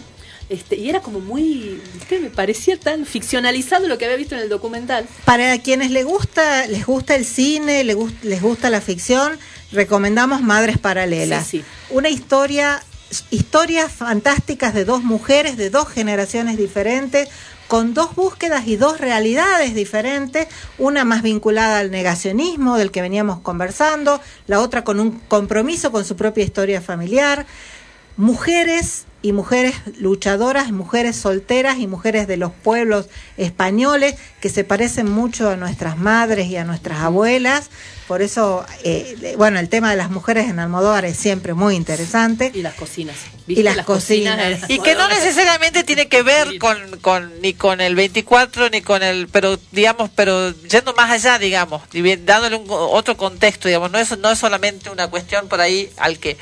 Este, y era como muy, ¿viste? me parecía tan ficcionalizado lo que había visto en el documental. Para quienes les gusta, les gusta el cine, les, gus- les gusta la ficción, recomendamos Madres Paralelas. Sí, sí. Una historia, historias fantásticas de dos mujeres de dos generaciones diferentes, con dos búsquedas y dos realidades diferentes, una más vinculada al negacionismo del que veníamos conversando, la otra con un compromiso con su propia historia familiar, mujeres y mujeres luchadoras, mujeres solteras y mujeres de los pueblos españoles que se parecen mucho a nuestras madres y a nuestras abuelas. Por eso, eh, bueno, el tema de las mujeres en Almodóvar es siempre muy interesante. Y las cocinas. Y las cocinas. Y que no necesariamente tiene que ver con, con ni con el 24 ni con el, pero digamos, pero yendo más allá, digamos, y bien, dándole un, otro contexto, digamos, no es no es solamente una cuestión por ahí al que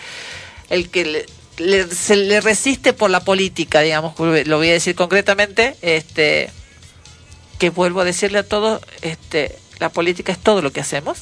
el que le, se le resiste por la política, digamos, lo voy a decir concretamente, este que vuelvo a decirle a todos, este la política es todo lo que hacemos,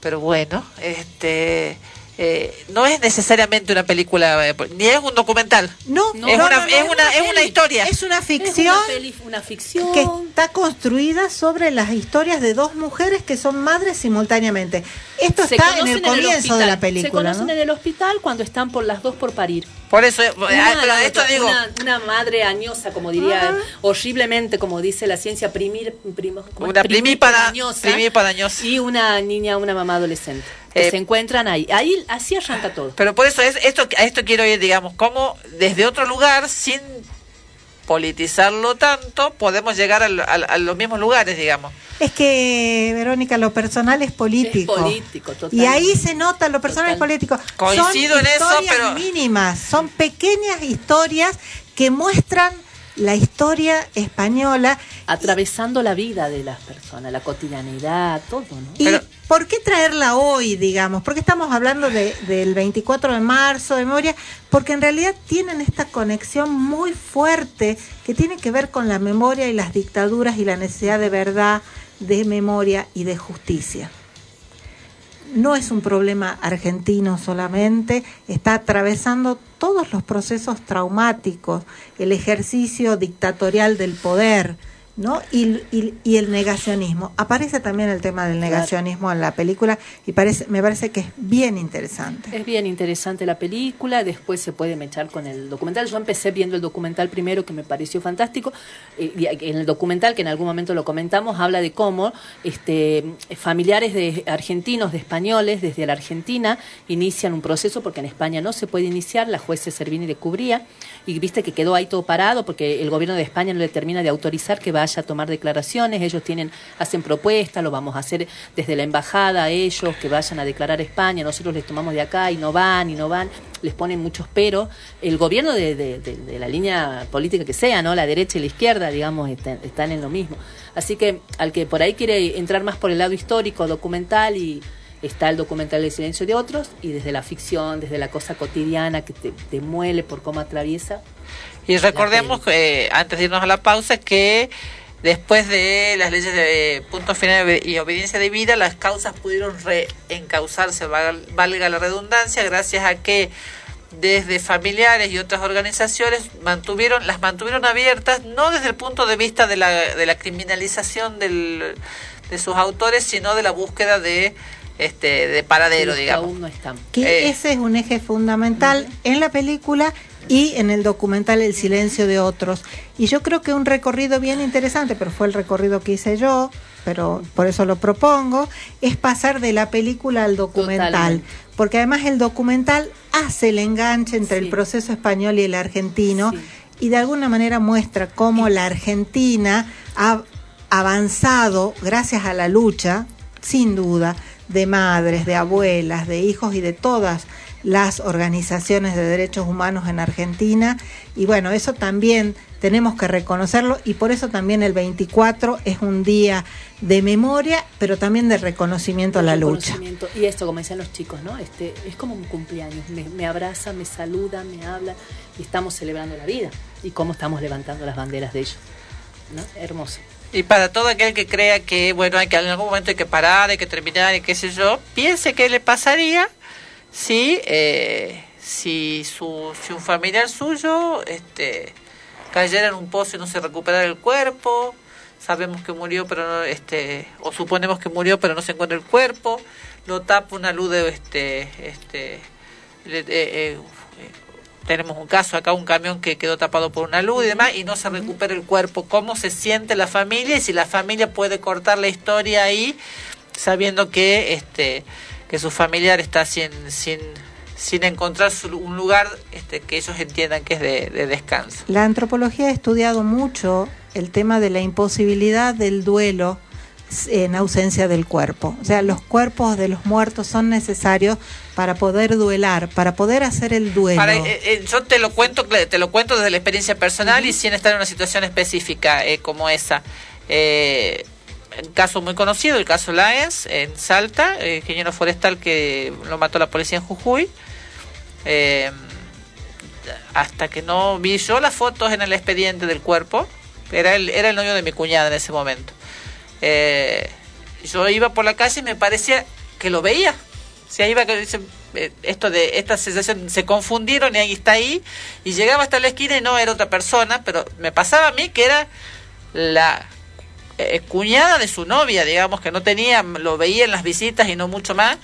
pero bueno, este eh, no es necesariamente una película, eh, ni es un documental. No, es no, una, no, no, es es una, una es una peli. historia. Es una ficción. Es una, peli- una ficción. que está construida sobre las historias de dos mujeres que son madres simultáneamente. Esto Se está en conocen el comienzo de la Se película. conocen ¿no? en el hospital cuando están por las dos por parir. Por eso, eh, Una, pero la esto otra, digo, una, una madre añosa, como diría, horriblemente, como dice la ciencia, primir, primo- ¿cómo es? Una primípada- dañosa. y una niña, una mamá adolescente. Que Eh, se encuentran ahí. Ahí así arranca todo. pero por eso es esto a esto quiero ir, digamos, cómo desde otro lugar sin politizarlo tanto podemos llegar a, los mismos lugares, digamos. Es que, Verónica, lo personal es político. Es político, total. Y ahí se nota lo personal es político. Coincido son en eso, historias pero- mínimas, son pequeñas historias que muestran la historia española. Atravesando la vida de las personas, la cotidianidad, todo, ¿no? ¿Y por qué traerla hoy, digamos? ¿Por qué estamos hablando de- del 24 de marzo, de memoria? Porque en realidad tienen esta conexión muy fuerte que tiene que ver con la memoria y las dictaduras y la necesidad de verdad, de memoria y de justicia. No es un problema argentino solamente, está atravesando todos los procesos traumáticos, el ejercicio dictatorial del poder, ¿no? Y, y- y el negacionismo. Aparece también el tema del negacionismo en la película y parece, me parece que es bien interesante. Es bien interesante la película, después se puede mechar con el documental. Yo empecé viendo el documental primero que me pareció fantástico. eh, y en el documental, que en algún momento lo comentamos, habla de cómo este, familiares de argentinos, de españoles, desde la Argentina, inician un proceso, porque en España no se puede iniciar, la jueza Servini le cubría, y viste que quedó ahí todo parado porque el gobierno de España no le termina de autorizar que vaya a tomar declaraciones, ellos tienen, hacen propuestas, lo vamos a hacer desde la embajada, ellos que vayan a declarar España, nosotros les tomamos de acá y no van, y no van, les ponen muchos peros. El gobierno de la línea política que sea, ¿no? La derecha y la izquierda, digamos, están, están en lo mismo. Así que al que por ahí quiere entrar más por el lado histórico, documental y está el documental El silencio de otros y desde la ficción, desde la cosa cotidiana que te, te muele por cómo atraviesa. Y recordemos, que, antes de irnos a la pausa, que después de las leyes de punto final y obediencia de vida, las causas pudieron reencauzarse, val- valga la redundancia, gracias a que desde familiares y otras organizaciones mantuvieron las mantuvieron abiertas no desde el punto de vista de la, de la criminalización del, de sus autores sino de la búsqueda de este de paradero que digamos aún no están. Que Eh. ese es un eje fundamental en la película y en el documental El silencio de otros. Y yo creo que un recorrido bien interesante, pero fue el recorrido que hice yo, pero por eso lo propongo, es pasar de la película al documental. Totalmente. Porque además el documental hace el enganche entre el proceso español y el argentino y de alguna manera muestra cómo la Argentina ha avanzado gracias a la lucha, sin duda, de madres, de abuelas, de hijos y de todas las organizaciones de derechos humanos en Argentina. Y bueno, eso también tenemos que reconocerlo y por eso también el 24 es un día de memoria, pero también de reconocimiento a la lucha. Y esto, como decían los chicos, ¿no? Este, es como un cumpleaños. Me, me abraza, me saluda, me habla y estamos celebrando la vida y cómo estamos levantando las banderas de ellos. ¿no? Hermoso. Y para todo aquel que crea que, bueno, hay que en algún momento hay que parar, hay que terminar y qué sé yo, piense qué le pasaría si, eh, si, su, si un familiar suyo este, cayera en un pozo y no se recuperara el cuerpo, sabemos que murió, pero no, este, o suponemos que murió, pero no se encuentra el cuerpo, lo tapa una luz de, este, este, le- eh, eh, tenemos un caso acá, un camión que quedó tapado por una luz y demás, y no se recupera el cuerpo. ¿Cómo se siente la familia? Y si la familia puede cortar la historia ahí, sabiendo que este que su familiar está sin sin sin encontrar su- un lugar este que ellos entiendan que es de, de descanso. La antropología ha estudiado mucho el tema de la imposibilidad del duelo en ausencia del cuerpo. O sea, los cuerpos de los muertos son necesarios para poder duelar, para poder hacer el duelo. Para, eh, eh, yo te lo cuento te lo cuento desde la experiencia personal y sin estar en una situación específica eh, como esa. Eh, caso muy conocido, el caso Laens en Salta, eh, ingeniero forestal que lo mató la policía en Jujuy. Eh, hasta que no vi yo las fotos en el expediente del cuerpo, era el, era el novio de mi cuñada en ese momento. Eh, yo iba por la calle y me parecía que lo veía. O iba que eh, esto de esta sensación se confundieron y ahí está ahí y llegaba hasta la esquina y no era otra persona, pero me pasaba a mí que era la eh, cuñada de su novia, digamos que no tenía, lo veía en las visitas y no mucho más.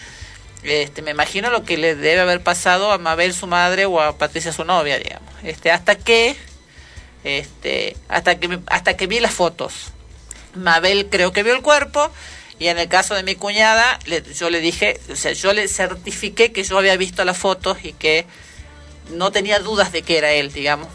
Este, me imagino lo que le debe haber pasado a Mabel su madre o a Patricia su novia, digamos. Este, hasta que este, hasta que hasta que vi las fotos. Mabel creo que vio el cuerpo y en el caso de mi cuñada le- yo le dije, o sea, yo le certifiqué que yo había visto las fotos y que no tenía dudas de que era él, digamos.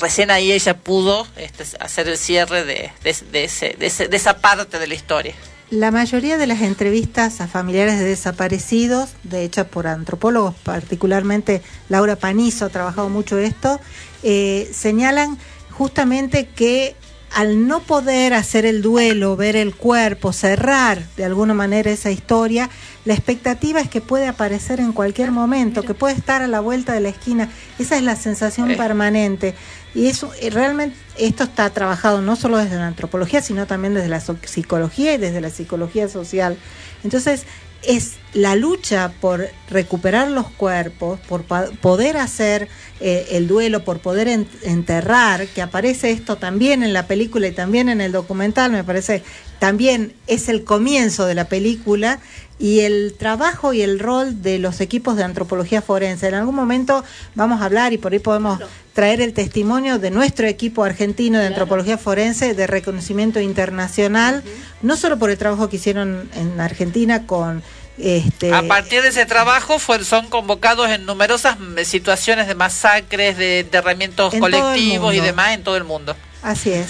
Recién ahí ella pudo este, hacer el cierre de, de, de ese- de ese- de esa parte de la historia. La mayoría de las entrevistas a familiares de desaparecidos, de hechas por antropólogos, particularmente Laura Panizo ha trabajado mucho esto, eh, señalan justamente que al no poder hacer el duelo, ver el cuerpo, cerrar de alguna manera esa historia, la expectativa es que puede aparecer en cualquier momento, que puede estar a la vuelta de la esquina. Esa es la sensación Eh. permanente. Y eso eh, realmente esto está trabajado no solo desde la antropología, sino también desde la psicología y desde la psicología social. Entonces, es la lucha por recuperar los cuerpos, por poder hacer eh, el duelo, por poder en- enterrar, que aparece esto también en la película y también en el documental, me parece, también es el comienzo de la película y el trabajo y el rol de los equipos de antropología forense. En algún momento vamos a hablar y por ahí podemos traer el testimonio de nuestro equipo argentino de antropología forense de reconocimiento internacional, no solo por el trabajo que hicieron en Argentina con este A partir de ese trabajo fue- son convocados en numerosas situaciones de masacres, de enterramientos En colectivos y demás en todo el mundo. así es.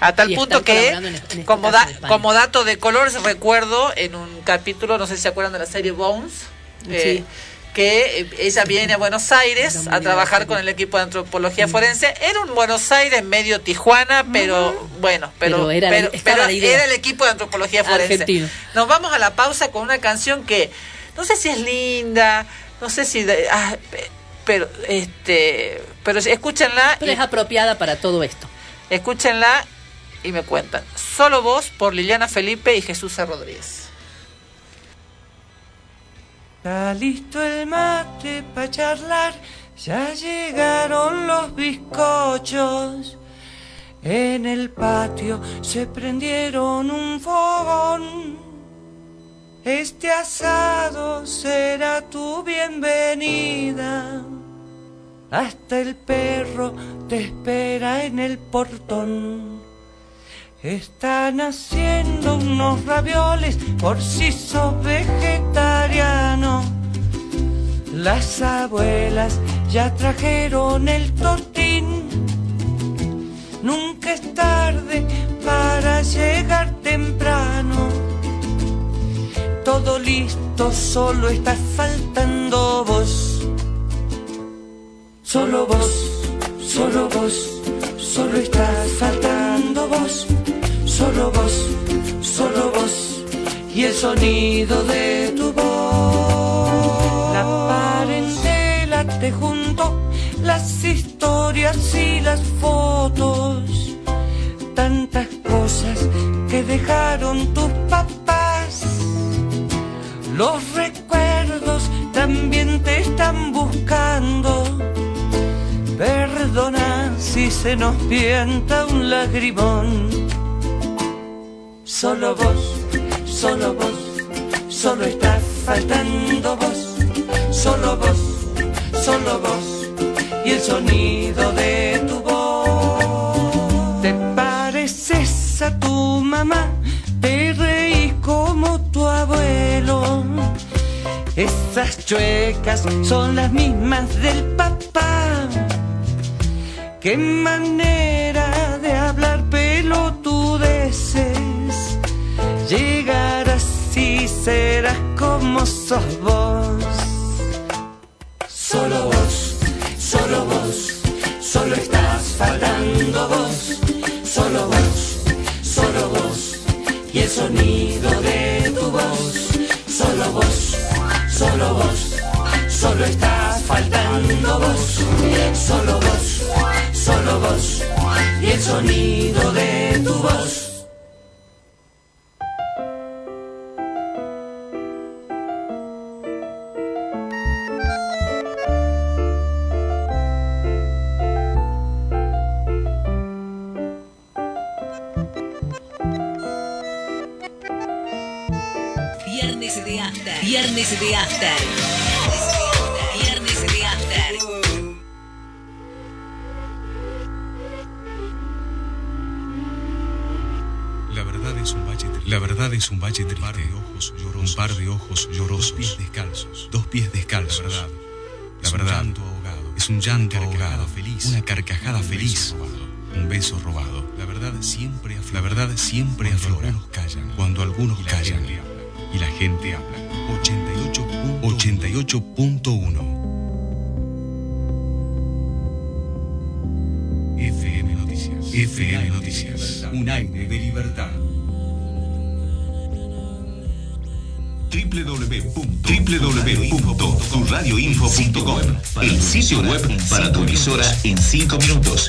A tal punto que, colaborando en- en este como, da- dato de colores, recuerdo en un capítulo, no sé si se acuerdan de la serie Bones, eh, Sí. Que eh, ella viene a Buenos Aires a trabajar con el equipo de antropología forense. Era un Buenos Aires medio Tijuana, pero bueno, pero, Pero era- pero- pero el equipo de antropología forense. Argentino. Nos vamos a la pausa con una canción que no sé si es linda, no sé si... ah, pe- pero, este, pero escúchenla. Pero y- es apropiada para todo esto. Escúchenla y me cuentan. Solo vos por Liliana Felipe y Jesús C. Rodríguez. Está listo el mate para charlar, ya llegaron los bizcochos. En el patio se prendieron un fogón. Este asado será tu bienvenida. Hasta el perro te espera en el portón. Están haciendo unos ravioles por si sos vegetariano. Las abuelas ya trajeron el tortín. Nunca es tarde para llegar temprano. Todo listo, solo está faltando vos. Solo vos, solo vos, solo está faltando vos. Solo vos, solo vos y el sonido de tu voz. La parentela te juntó las historias y las fotos. Tantas cosas que dejaron tus papás. Los recuerdos también te están buscando. Perdona si se nos pianta un lagrimón. Solo vos, solo vos, solo está faltando vos. Solo vos, solo vos y el sonido de tu voz. Te pareces a tu mamá, te reís como tu abuelo. Esas chuecas son las mismas del papá. Qué manera de hablar pelotudeces. Como vos. Solo vos, solo vos, solo estás faltando vos. Solo vos, solo vos y el sonido de tu voz. Solo vos, solo vos, solo estás faltando vos. Solo vos, solo vos y el sonido de tu voz. Ojos llorosos. Dos pies descalzos. Dos pies descalzos. La verdad. La verdad. Es un llanto ahogado. Es un llanto ahogado. feliz. Una carcajada feliz. Un beso robado. La verdad siempre aflora. La verdad siempre aflora. Algunos callan. Cuando algunos callan. Y la gente habla. 88.1. 88.1. FM Noticias. FM Noticias. Un aire de libertad. www.turradioinfo.com El sitio web para tu emisora en 5 minutos.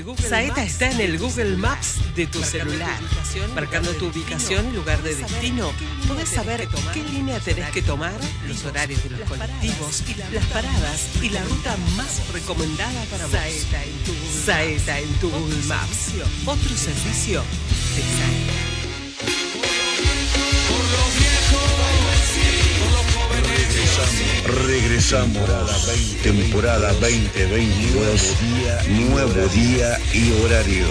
El Google, Saeta está en el Google Maps de tu celular. Marcando tu ubicación y lugar de destino, puedes saber qué línea tenés que tomar, los horarios de los colectivos, las paradas y la ruta más recomendada para vos. Saeta en tu Google, Saeta en tu Google Maps. Otro servicio de Saeta. Regresamos, temporada 2022, nuevo día y horario.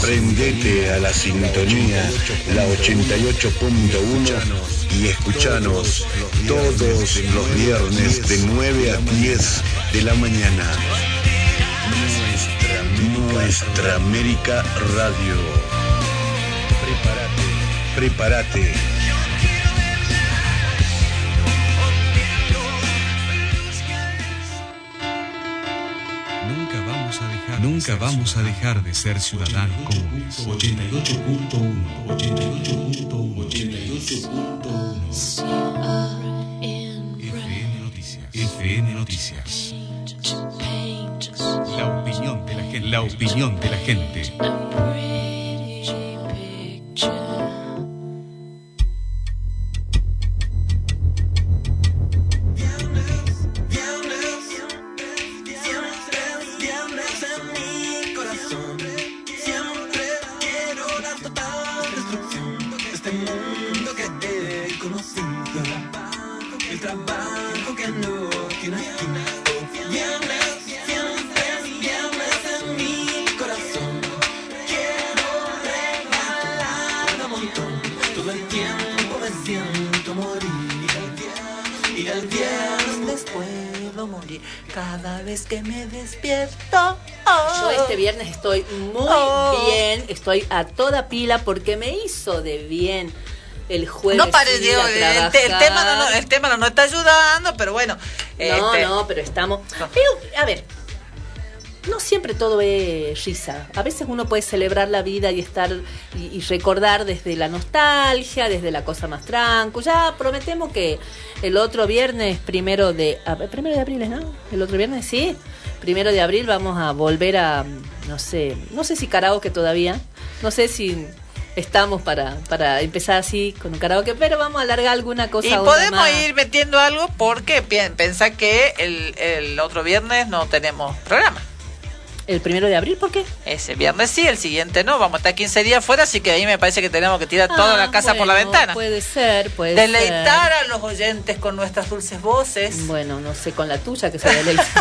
Prendete a la sintonía, la 88.1 y escuchanos todos los viernes de 9 a 10 de la mañana. Nuestra América Radio. Prepárate, prepárate. Nunca vamos a dejar de ser ciudadanos comunes. 88.1, 88.1, 88.1. FM Noticias. FM Noticias. La opinión de la gente. La opinión de la gente. Estoy muy Oh. bien, estoy a toda pila porque me hizo de bien el jueves. No pare, ir Diego, a el, te- el trabajar. tema no, no- el tema no nos está ayudando, pero bueno. No, este, no, pero estamos. Pero, a ver, no siempre todo es risa. A veces uno puede celebrar la vida y estar y, y recordar desde la nostalgia, desde la cosa más tranquila. Ya prometemos que el otro viernes, primero de. primero de abril, ¿es, ¿no? El otro viernes, sí. Primero de abril vamos a volver a. No sé, no sé si karaoke todavía. No sé si. Estamos para, para empezar así con un karaoke, pero vamos a alargar alguna cosa. Y podemos más. ir metiendo algo porque pi- pensá que el, el otro viernes no tenemos programa. ¿El primero de abril por qué? Ese viernes sí, el siguiente no. Vamos a estar 15 días fuera, así que ahí me parece que tenemos que tirar toda la Ah, casa por la ventana. Puede ser, puede Deleitar ser. a los oyentes con nuestras dulces voces. Bueno, no sé, con la tuya que se deleita. [laughs]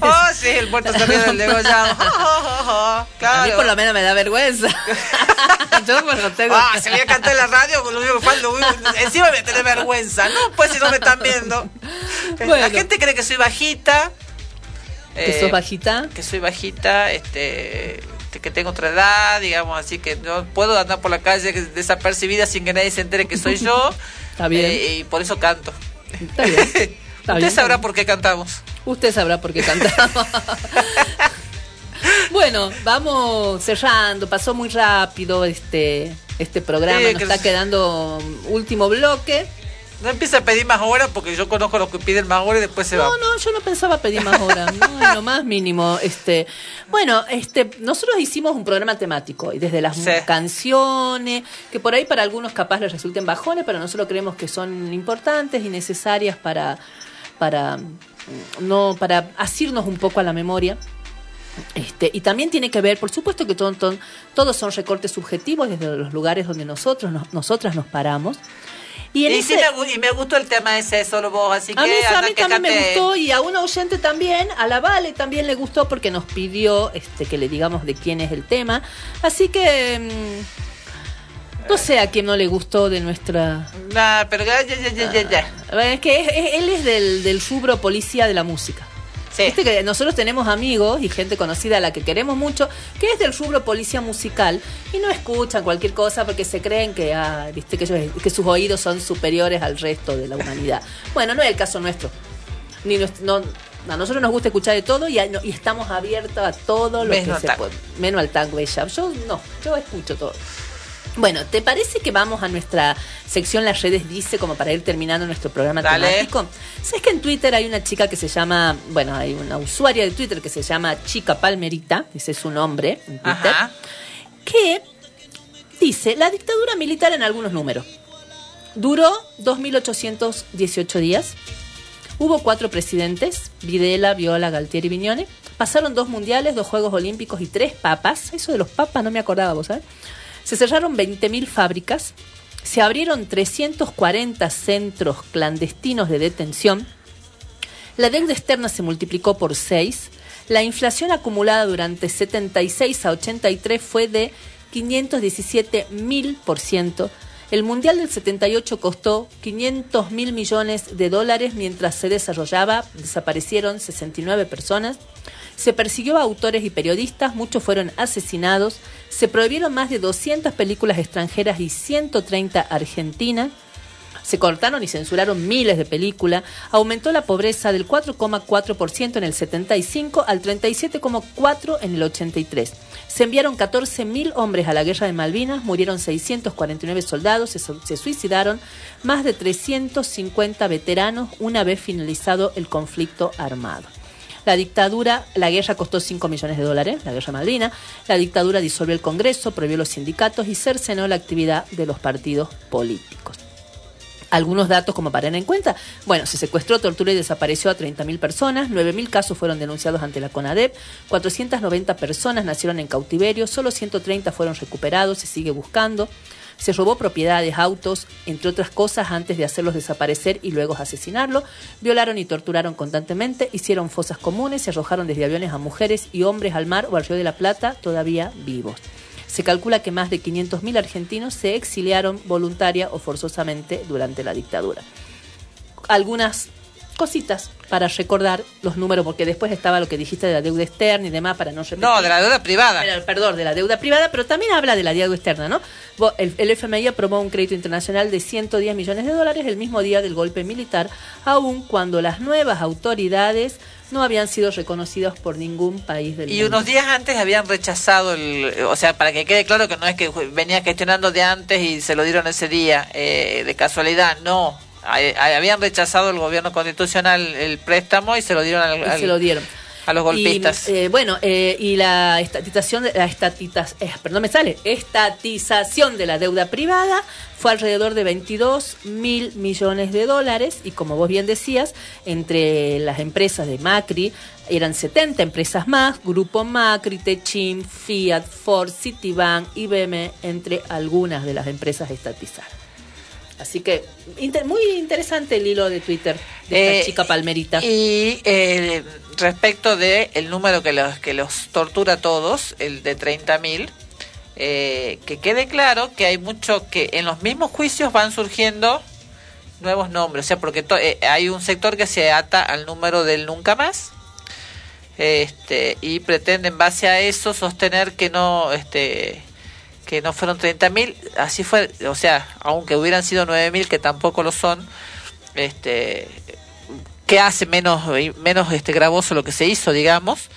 Oh, sí, el puerto ríe del degollado. [laughs] A mí por lo menos me da vergüenza. [laughs] Yo lo tengo. Ah, se voy a cantar en la radio, lo único que falta, encima me tiene vergüenza, ¿no? Pues si no me están viendo. La gente cree que soy bajita. ¿Que eh, sos bajita? Que soy bajita, este que tengo otra edad, digamos, así que no puedo andar por la calle desapercibida sin que nadie se entere que soy yo. [laughs] Está bien. Eh, y por eso canto. Está bien. [laughs] Está Usted bien. sabrá por qué cantamos. Usted sabrá por qué cantamos. [laughs] bueno, vamos cerrando. Pasó muy rápido este este programa. Sí, Nos que- está quedando último bloque. No empieza a pedir más horas porque yo conozco los que piden más horas y después se No, van. no, yo no pensaba pedir más horas, no, en lo más mínimo. Este, bueno, este, nosotros hicimos un programa temático y desde las canciones, que por ahí para algunos capaz les resulten bajones, pero nosotros creemos que son importantes y necesarias para, para, no, para asirnos un poco a la memoria. Este, y también tiene que ver, por supuesto que todo- todo- todos son recortes subjetivos desde los lugares donde nosotros, nos- nosotras nos paramos. Y, en Y, ese- sí me, gu- y me gustó el tema ese solo vos, así que a mí, a mí también me gustó y a una oyente también, a la Vale también le gustó porque nos pidió este que le digamos de quién es el tema. Así que mm, no sé a quién no le gustó de nuestra... Nah, pero ya, ya, ya, ya. Ah, Es que es- es- él es del, del rubro policía de la música. Viste que nosotros tenemos amigos y gente conocida a la que queremos mucho, que es del rubro policía musical y no escuchan cualquier cosa porque se creen que, ah, viste que, ellos- que sus oídos son superiores al resto de la humanidad. bueno, no es el caso nuestro. Ni nues- no- a nosotros nos gusta escuchar de todo y, a- no- y estamos abiertos a todo lo Menos que se puede. Menos al tango ella. Yo no, yo escucho todo. Bueno, ¿te parece que vamos a nuestra sección Las redes dice como para ir terminando nuestro programa Dale. temático? ¿Sabes que en Twitter hay una chica que se llama, bueno, hay una usuaria de Twitter que se llama Chica Palmerita, ese es su nombre en Twitter, Ajá. que dice la dictadura militar en algunos números. Duró 2.818 días. Hubo cuatro presidentes, Videla, Viola, Galtieri y Viñone. Pasaron dos mundiales, dos Juegos Olímpicos y tres papas. Eso de los papas no me acordaba, vos sabés. Se cerraron 20.000 fábricas. Se abrieron 340 centros clandestinos de detención. La deuda externa se multiplicó por 6. La inflación acumulada durante 76 a 83 fue de 517 mil. El Mundial del 78 costó 500 mil millones de dólares mientras se desarrollaba. Desaparecieron 69 personas. Se persiguió a autores y periodistas, muchos fueron asesinados. Se prohibieron más de 200 películas extranjeras y 130 argentinas. Se cortaron y censuraron miles de películas. Aumentó la pobreza del 4,4% en el 75 al 37,4% en el 83. Se enviaron 14.000 hombres a la guerra de Malvinas, murieron 649 soldados, se, se suicidaron más de 350 veteranos una vez finalizado el conflicto armado. La dictadura, la guerra costó 5 millones de dólares, la guerra Malvina. La dictadura disolvió el Congreso, prohibió los sindicatos y cercenó la actividad de los partidos políticos. Algunos datos como para tener en cuenta. Bueno, se secuestró, torturó y desapareció a 30.000 personas, 9.000 casos fueron denunciados ante la CONADEP, 490 personas nacieron en cautiverio, solo 130 fueron recuperados, se sigue buscando. Se robó propiedades, autos, entre otras cosas, antes de hacerlos desaparecer y luego asesinarlo. Violaron y torturaron constantemente, hicieron fosas comunes, se arrojaron desde aviones a mujeres y hombres al mar o al río de la Plata, todavía vivos. Se calcula que más de 500.000 argentinos se exiliaron voluntaria o forzosamente durante la dictadura. Algunas cositas para recordar los números, porque después estaba lo que dijiste de la deuda externa y demás, para no repetir. No, de la deuda privada. Pero, perdón, de la deuda privada, pero también habla de la deuda externa, ¿no? El, el FMI aprobó un crédito internacional de 110 millones de dólares el mismo día del golpe militar, aun cuando las nuevas autoridades no habían sido reconocidas por ningún país del Y mundo. unos días antes habían rechazado el, o sea, para que quede claro que no es que venía gestionando de antes y se lo dieron ese día eh, de casualidad, no. Habían rechazado el gobierno constitucional el préstamo y se lo dieron al, Y al- se lo dieron. a los golpistas. Y, eh, bueno, eh, y la estatización, de- la estatitas, eh, perdón, me sale, estatización de la deuda privada fue alrededor de 22 mil millones de dólares y como vos bien decías, entre las empresas de Macri eran 70 empresas más, Grupo Macri, Techim, Fiat, Ford, Citibank, IBM, entre algunas de las empresas estatizadas. Así que inter- muy interesante el hilo de Twitter de esta Eh, chica palmerita. Y eh, respecto de el número que los que los tortura a todos, el de 30.000, eh, que quede claro que hay mucho que en los mismos juicios van surgiendo nuevos nombres, o sea, porque to- eh, hay un sector que se ata al número del nunca más. Este, y pretende en base a eso sostener que no este que no fueron 30.000, así fue, o sea, aunque hubieran sido 9.000 que tampoco lo son, este que hace menos menos este gravoso lo que se hizo digamos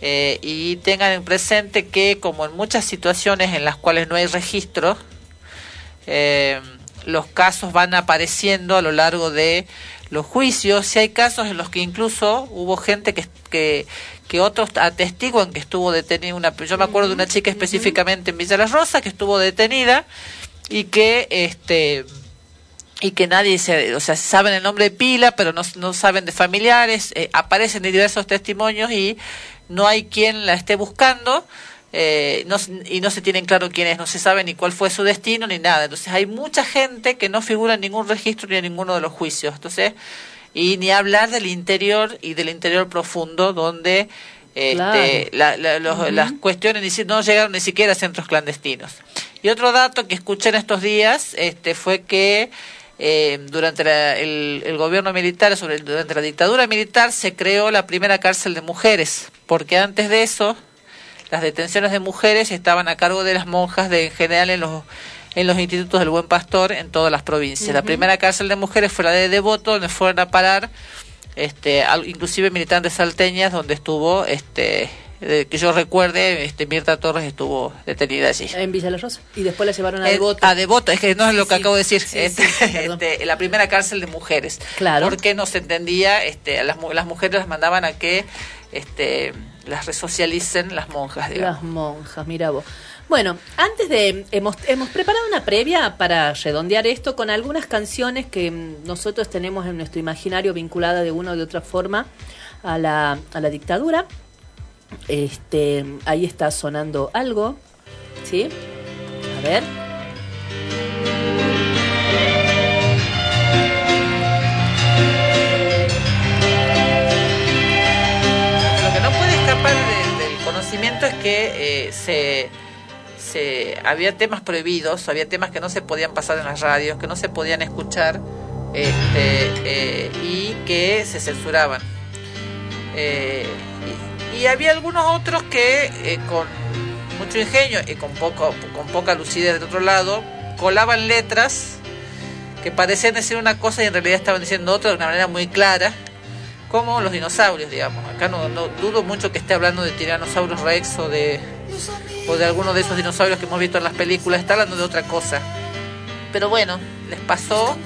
eh, y tengan en presente que como en muchas situaciones en las cuales no hay registro eh, los casos van apareciendo a lo largo de los juicios si hay casos en los que incluso hubo gente que que, que otros atestiguan que estuvo detenida una yo me acuerdo de una chica específicamente en Villa Las Rosas que estuvo detenida y que este y que nadie se, o sea, saben el nombre de pila, pero no, no saben de familiares, eh, aparecen en diversos testimonios y no hay quien la esté buscando eh, no, y no se tienen claro quién es, no se sabe ni cuál fue su destino ni nada. Entonces hay mucha gente que no figura en ningún registro ni en ninguno de los juicios. Entonces, y ni hablar del interior y del interior profundo donde este, Claro. la- la- los- las cuestiones no llegaron ni siquiera a centros clandestinos. Y otro dato que escuché en estos días este, fue que eh, durante la- el, el gobierno militar, sobre durante la dictadura militar, se creó la primera cárcel de mujeres, porque antes de eso las detenciones de mujeres estaban a cargo de las monjas de en general en los en los institutos del Buen Pastor en todas las provincias. La primera cárcel de mujeres fue la de Devoto, donde fueron a parar este al- inclusive militantes salteñas donde estuvo este que yo recuerde este Mirta Torres estuvo detenida allí. En Villa La Rosa. Y después la llevaron a Devoto. A Devoto, es que no es lo que sí. acabo de decir. Sí, Este, sí, este, la primera cárcel de mujeres. Claro. Porque no se entendía, este, las, las mujeres las mandaban a que este, las resocialicen las monjas, digamos. Las monjas, mira vos. Bueno, antes de. Hemos, hemos preparado una previa para redondear esto con algunas canciones que mm, nosotros tenemos en nuestro imaginario vinculada de una o de otra forma a la, a la dictadura. Este, ahí está sonando algo. ¿Sí? A ver. Eh, se, había temas prohibidos, había temas que no se podían pasar en las radios, que no se podían escuchar este, eh, y que se censuraban. Eh, y, y había algunos otros que con mucho ingenio y con, poco, con poca lucidez del otro lado colaban letras que parecían decir una cosa y en realidad estaban diciendo otra de una manera muy clara como los dinosaurios, digamos. Acá no, dudo mucho que esté hablando de Tyrannosaurus Rex o de, o de alguno de esos dinosaurios que hemos visto en las películas, está hablando de otra cosa. Pero bueno, les pasó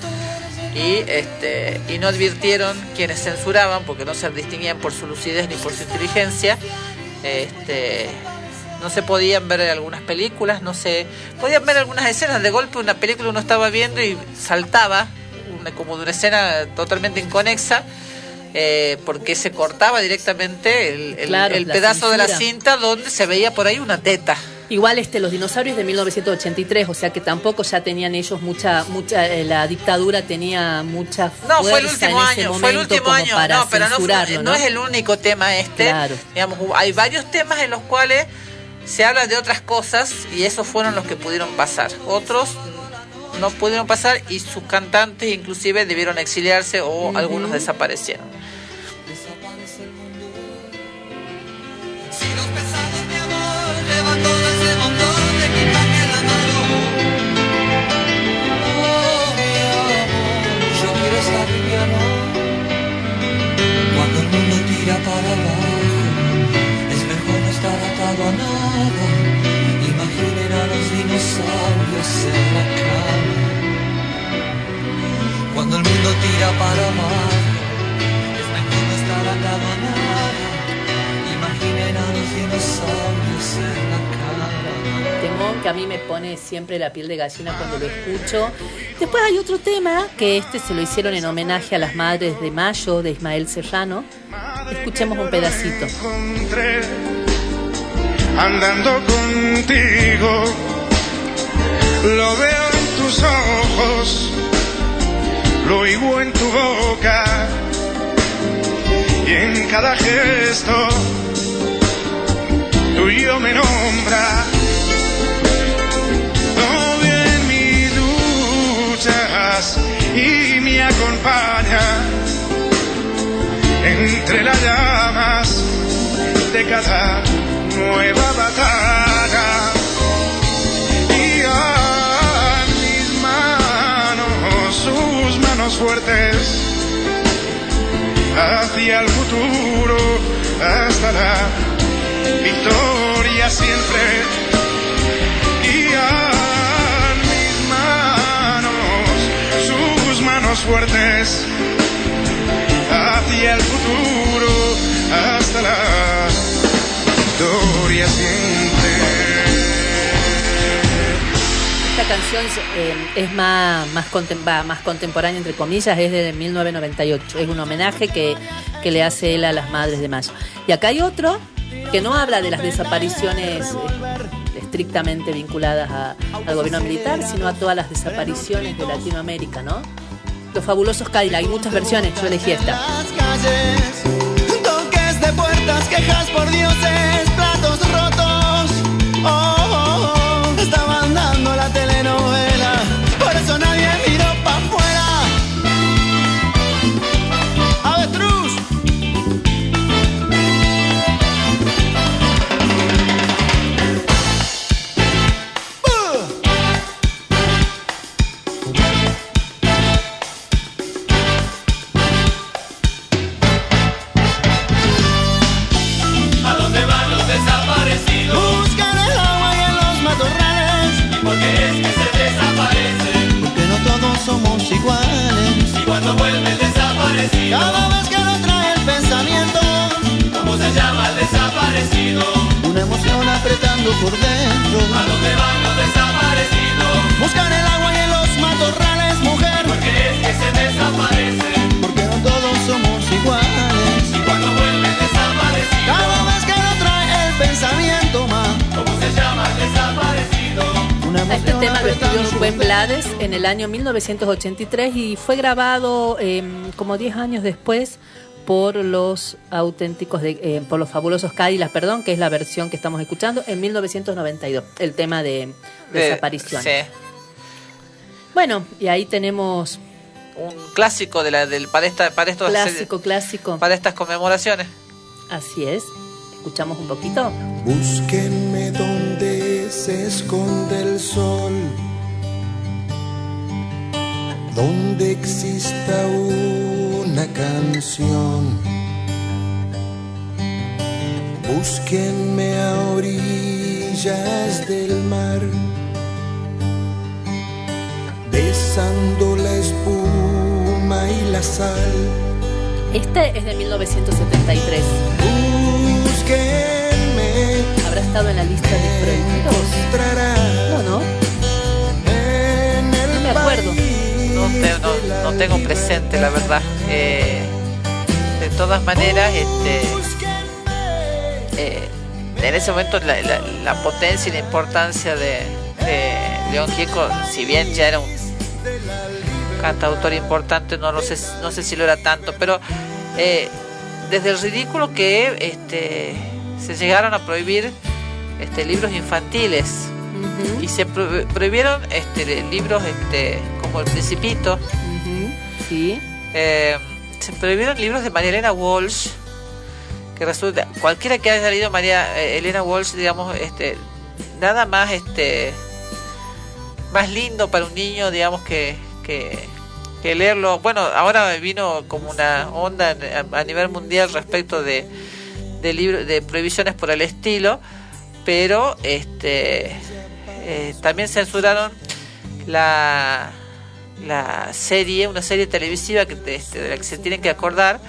y, este, y no advirtieron quienes censuraban, porque no se distinguían por su lucidez ni por su inteligencia. Este, no se podían ver algunas películas, no se podían ver algunas escenas. De golpe una película uno estaba viendo y saltaba, una- como de una escena totalmente inconexa, eh, porque se cortaba directamente el, el- Claro, el la pedazo de la cinta donde se veía por ahí una teta. Igual este los dinosaurios de 1983, o sea que tampoco ya tenían ellos mucha mucha eh, la dictadura tenía mucha fuerza No, fue el último año, fue el último año. para No, pero no, fue- no es el único tema este. Claro. Digamos, hay varios temas en los cuales se habla de otras cosas y esos fueron los que pudieron pasar. Otros no pudieron pasar y sus cantantes inclusive debieron exiliarse o algunos desaparecieron. Nada Imaginen a los dinosaurios en la cama Cuando el mundo tira para abajo Es mejor no estar atado a nada Imaginen a los dinosaurios en la cama Temón que a mí me pone siempre la piel de gallina cuando lo escucho. Después hay otro tema que este se lo hicieron en homenaje a las madres de Mayo de Ismael Serrano. Escuchemos un pedacito. Andando contigo. Lo veo en tus ojos, lo oigo en tu boca y en cada gesto tuyo me nombra. Todo en mis luchas y me acompaña entre las llamas de cada nueva batalla. Y a mis manos, sus manos fuertes, hacia el futuro, hasta la victoria siempre. Y a mis manos, sus manos fuertes, hacia el futuro hasta la victoria Esta canción eh, es más, más, contem- va, más contemporánea, entre comillas, es de 1998. Es un homenaje que, que le hace él a las madres de Mayo. Y acá hay otro que no habla de las desapariciones eh, estrictamente vinculadas a- al gobierno militar, sino a todas las desapariciones de Latinoamérica, ¿no? Los fabulosos Cadillac, hay muchas versiones, yo elegí esta. De puertas, quejas por dioses, platos rotos. Oh, oh, oh, estaban dando la telenovela. Por dentro. ¿A dónde van los desaparecidos? Buscan el agua y en los matorrales, mujer. Porque es que se desaparecen. Porque no todos somos iguales. Y cuando vuelve el desaparecido, Cada vez que lo trae el pensamiento, ma. ¿cómo se llama el desaparecido? Este tema lo escribió Rubén Blades en el año 1983 y fue grabado eh, como 10 años después por los auténticos, de, eh, por los fabulosos Cadillacs, perdón, que es la versión que estamos escuchando, en 1992, el tema de De- desaparición. sí. Bueno, y ahí tenemos Un clásico de la, del, para, esta, para, estos, clásico, clásico. para estas conmemoraciones. Así es. Escuchamos un poquito. Búsquenme donde se esconde el sol, donde exista una canción. Búsquenme a orillas del mar, besando la espuma y la sal. Este es de 1973. Búsquenme. ¿Habrá estado en la lista de prohibidos? No, no. No me acuerdo. No, no- no tengo presente, la verdad. Eh, de todas maneras, este, eh, en ese momento la, la- la potencia y la importancia de, de León Gieco, si bien ya era un cantautor importante, no, lo sé, no sé si lo era tanto, pero eh, desde el ridículo que este, se llegaron a prohibir este, libros infantiles y se pro- prohibieron este, libros este, como El Principito. Sí. Eh, se prohibieron libros de María Elena Walsh. Que resulta, cualquiera que haya leído María eh, Elena Walsh, digamos, este, nada más este más lindo para un niño, digamos, que, que, leerlo. Bueno, ahora vino como una onda a, a nivel mundial respecto de, de, libro- de prohibiciones por el estilo, pero este eh, también censuraron la, la serie, una serie televisiva que, te- este, de la que se tienen que acordar.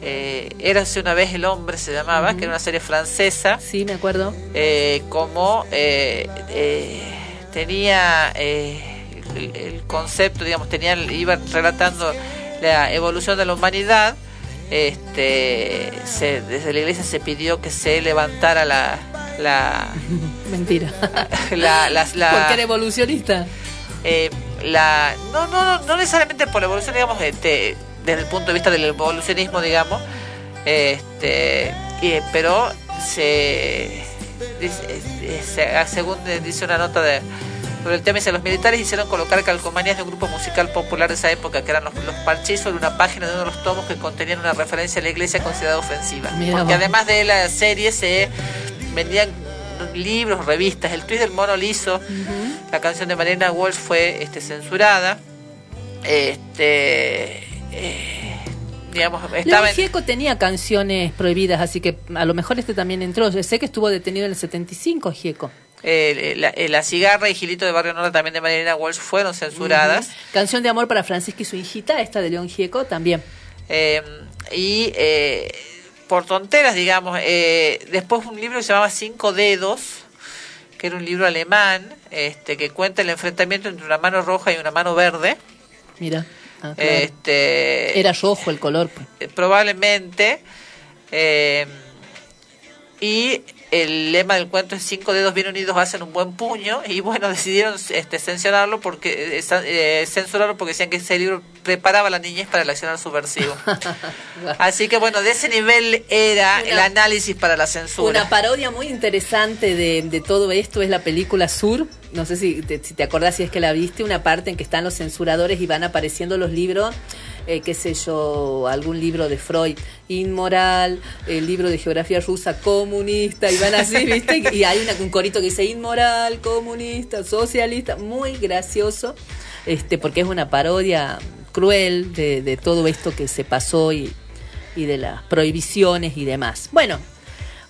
Eh, Érase una vez el hombre, se llamaba, que era una serie francesa. Sí, me acuerdo. Eh, como eh, eh, tenía eh, el, el concepto, digamos, tenía, iba relatando la evolución de la humanidad. Este, se- desde la iglesia se pidió que se levantara la, la, [laughs] Mentira. [laughs] la, la- la- Porque era evolucionista. La no, no, no, necesariamente por la evolución, digamos, este, desde el punto de vista del evolucionismo, digamos, este, y- pero se, según dice una nota de sobre el tema, dice los militares hicieron colocar calcomanías de un grupo musical popular de esa época, que eran los, los parchís, sobre una página de uno de los tomos que contenían una referencia a la iglesia considerada ofensiva. Mira Porque además de la serie se vendían libros, revistas, el twist del mono liso, la canción de Marina Walsh fue este, censurada. Este, eh, digamos, estaba León en, Gieco tenía canciones prohibidas, así que a lo mejor este también entró. Yo sé que estuvo detenido en el 75, Gieco. eh, la, eh, La cigarra y Gilito de Barrio Norte también de Marina Walsh fueron censuradas. Canción de amor para Francisca y su hijita, esta de León Gieco también. Eh, y eh, por tonteras, digamos, después un libro que se llamaba Cinco Dedos, que era un libro alemán, este, que cuenta el enfrentamiento entre una mano roja y una mano verde. Mira. Ah, claro. Este, Era rojo el color. pues. eh, probablemente. eh, y el lema del cuento es cinco dedos bien unidos hacen un buen puño y bueno decidieron este censurarlo porque eh, eh, censurarlo porque decían que ese libro preparaba a la niñez para el accionar subversivo [laughs] así que bueno de ese nivel era el análisis para la censura Una parodia muy interesante de, de todo esto es la película Sur. No sé si te, si te acordás si es que la viste, una parte en que están los censuradores y van apareciendo los libros, eh, qué sé yo, algún libro de Freud, inmoral, el libro de geografía rusa, comunista, y van así, [laughs] ¿viste? Y hay una- un corito que dice inmoral, comunista, socialista, muy gracioso, este porque es una parodia cruel de, de todo esto que se pasó y, y de las prohibiciones y demás. Bueno,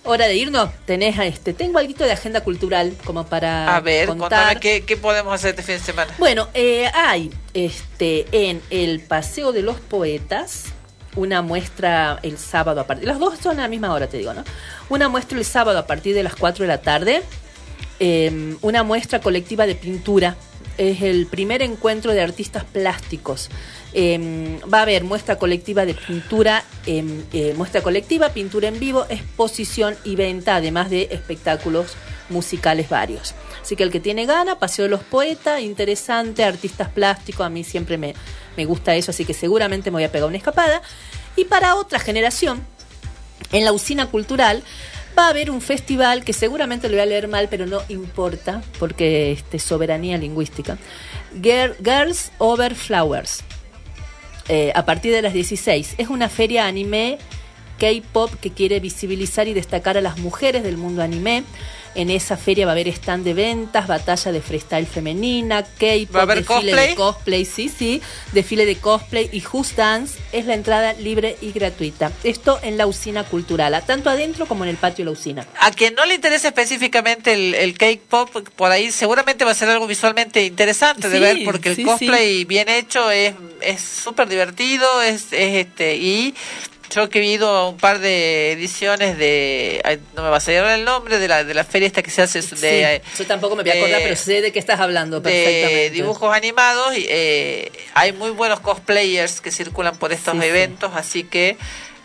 hora de irnos. Tenés este, tengo algo de agenda cultural como para A ver, contar. contame qué, qué podemos hacer este fin de semana. Bueno, eh, hay este en el Paseo de los Poetas una muestra el sábado a partir. Las dos son a la misma hora, te digo, ¿no? Una muestra el sábado a partir de las 4 de la tarde. eh, una muestra colectiva de pintura. Es el primer encuentro de artistas plásticos. Eh, va a haber muestra colectiva de pintura, em, eh, muestra colectiva, pintura en vivo, exposición y venta, además de espectáculos musicales varios. Así que el que tiene gana, Paseo de los Poetas, interesante, artistas plásticos, a mí siempre me, me gusta eso, así que seguramente me voy a pegar una escapada. Y para otra generación, en la usina cultural va a haber un festival que seguramente lo voy a leer mal, pero no importa, porque este, soberanía lingüística. Girl- Girls Over Flowers. Eh, a partir de las 16. Es una feria anime K-pop que quiere visibilizar y destacar a las mujeres del mundo anime. En esa feria va a haber stand de ventas, batalla de freestyle femenina, K-pop, ¿Va a haber desfile cosplay? de cosplay, sí, sí, desfile de cosplay y Just Dance es la entrada libre y gratuita. Esto en la usina cultural, tanto adentro como en el patio de la usina. A quien no le interesa específicamente el, el cake pop, por ahí seguramente va a ser algo visualmente interesante de ver, porque sí, el cosplay bien hecho es es súper divertido, es, es este y yo que he ido a un par de ediciones de ay, no me va a salir el nombre de la de la feria esta que se hace de Sí, yo tampoco me voy a acordar, de- pero sé de qué estás hablando de perfectamente. dibujos animados eh, hay muy buenos cosplayers que circulan por estos Sí, sí. eventos así que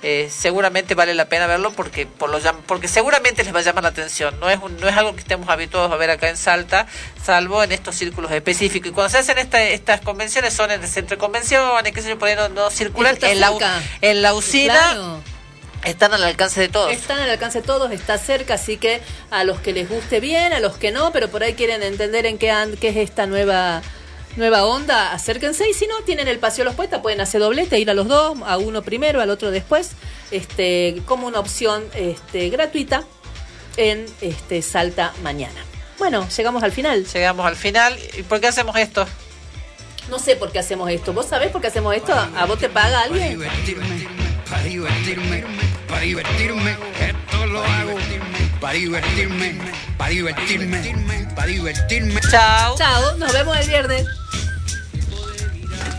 eh, seguramente vale la pena verlo porque por lo llam- porque seguramente les va a llamar la atención. No es un- no es algo que estemos habituados a ver acá en Salta salvo en estos círculos específicos. Y cuando se hacen esta- estas convenciones son en el centro de convenciones qué sé yo por ahí no, no circulan. En la, en la usina Claro. están al alcance de todos. Están al alcance de todos, está cerca, así que a los que les guste bien, a los que no, pero por ahí quieren entender en qué, an- qué es esta nueva nueva onda, acérquense y si no, tienen el paseo de los poetas, pueden hacer doblete, ir a los dos, a uno primero, al otro después, este, como una opción este, gratuita en este Salta mañana. Bueno, llegamos al final. llegamos al final ¿y por qué hacemos esto? No sé por qué hacemos esto. ¿Vos sabés por qué hacemos esto? ¿A vos te paga alguien? para divertirme, para divertirme, esto lo hago para divertirme, para divertirme, para divertirme. Chao. Chao, nos vemos el viernes.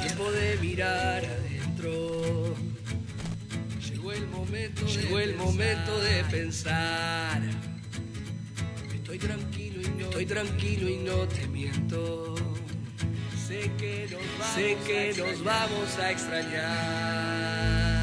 Tiempo de mirar adentro. Llegó el momento, llegó el momento de pensar. Estoy tranquilo y no, estoy tranquilo y no te miento. Sé que nos vamos, sé que nos vamos a extrañar.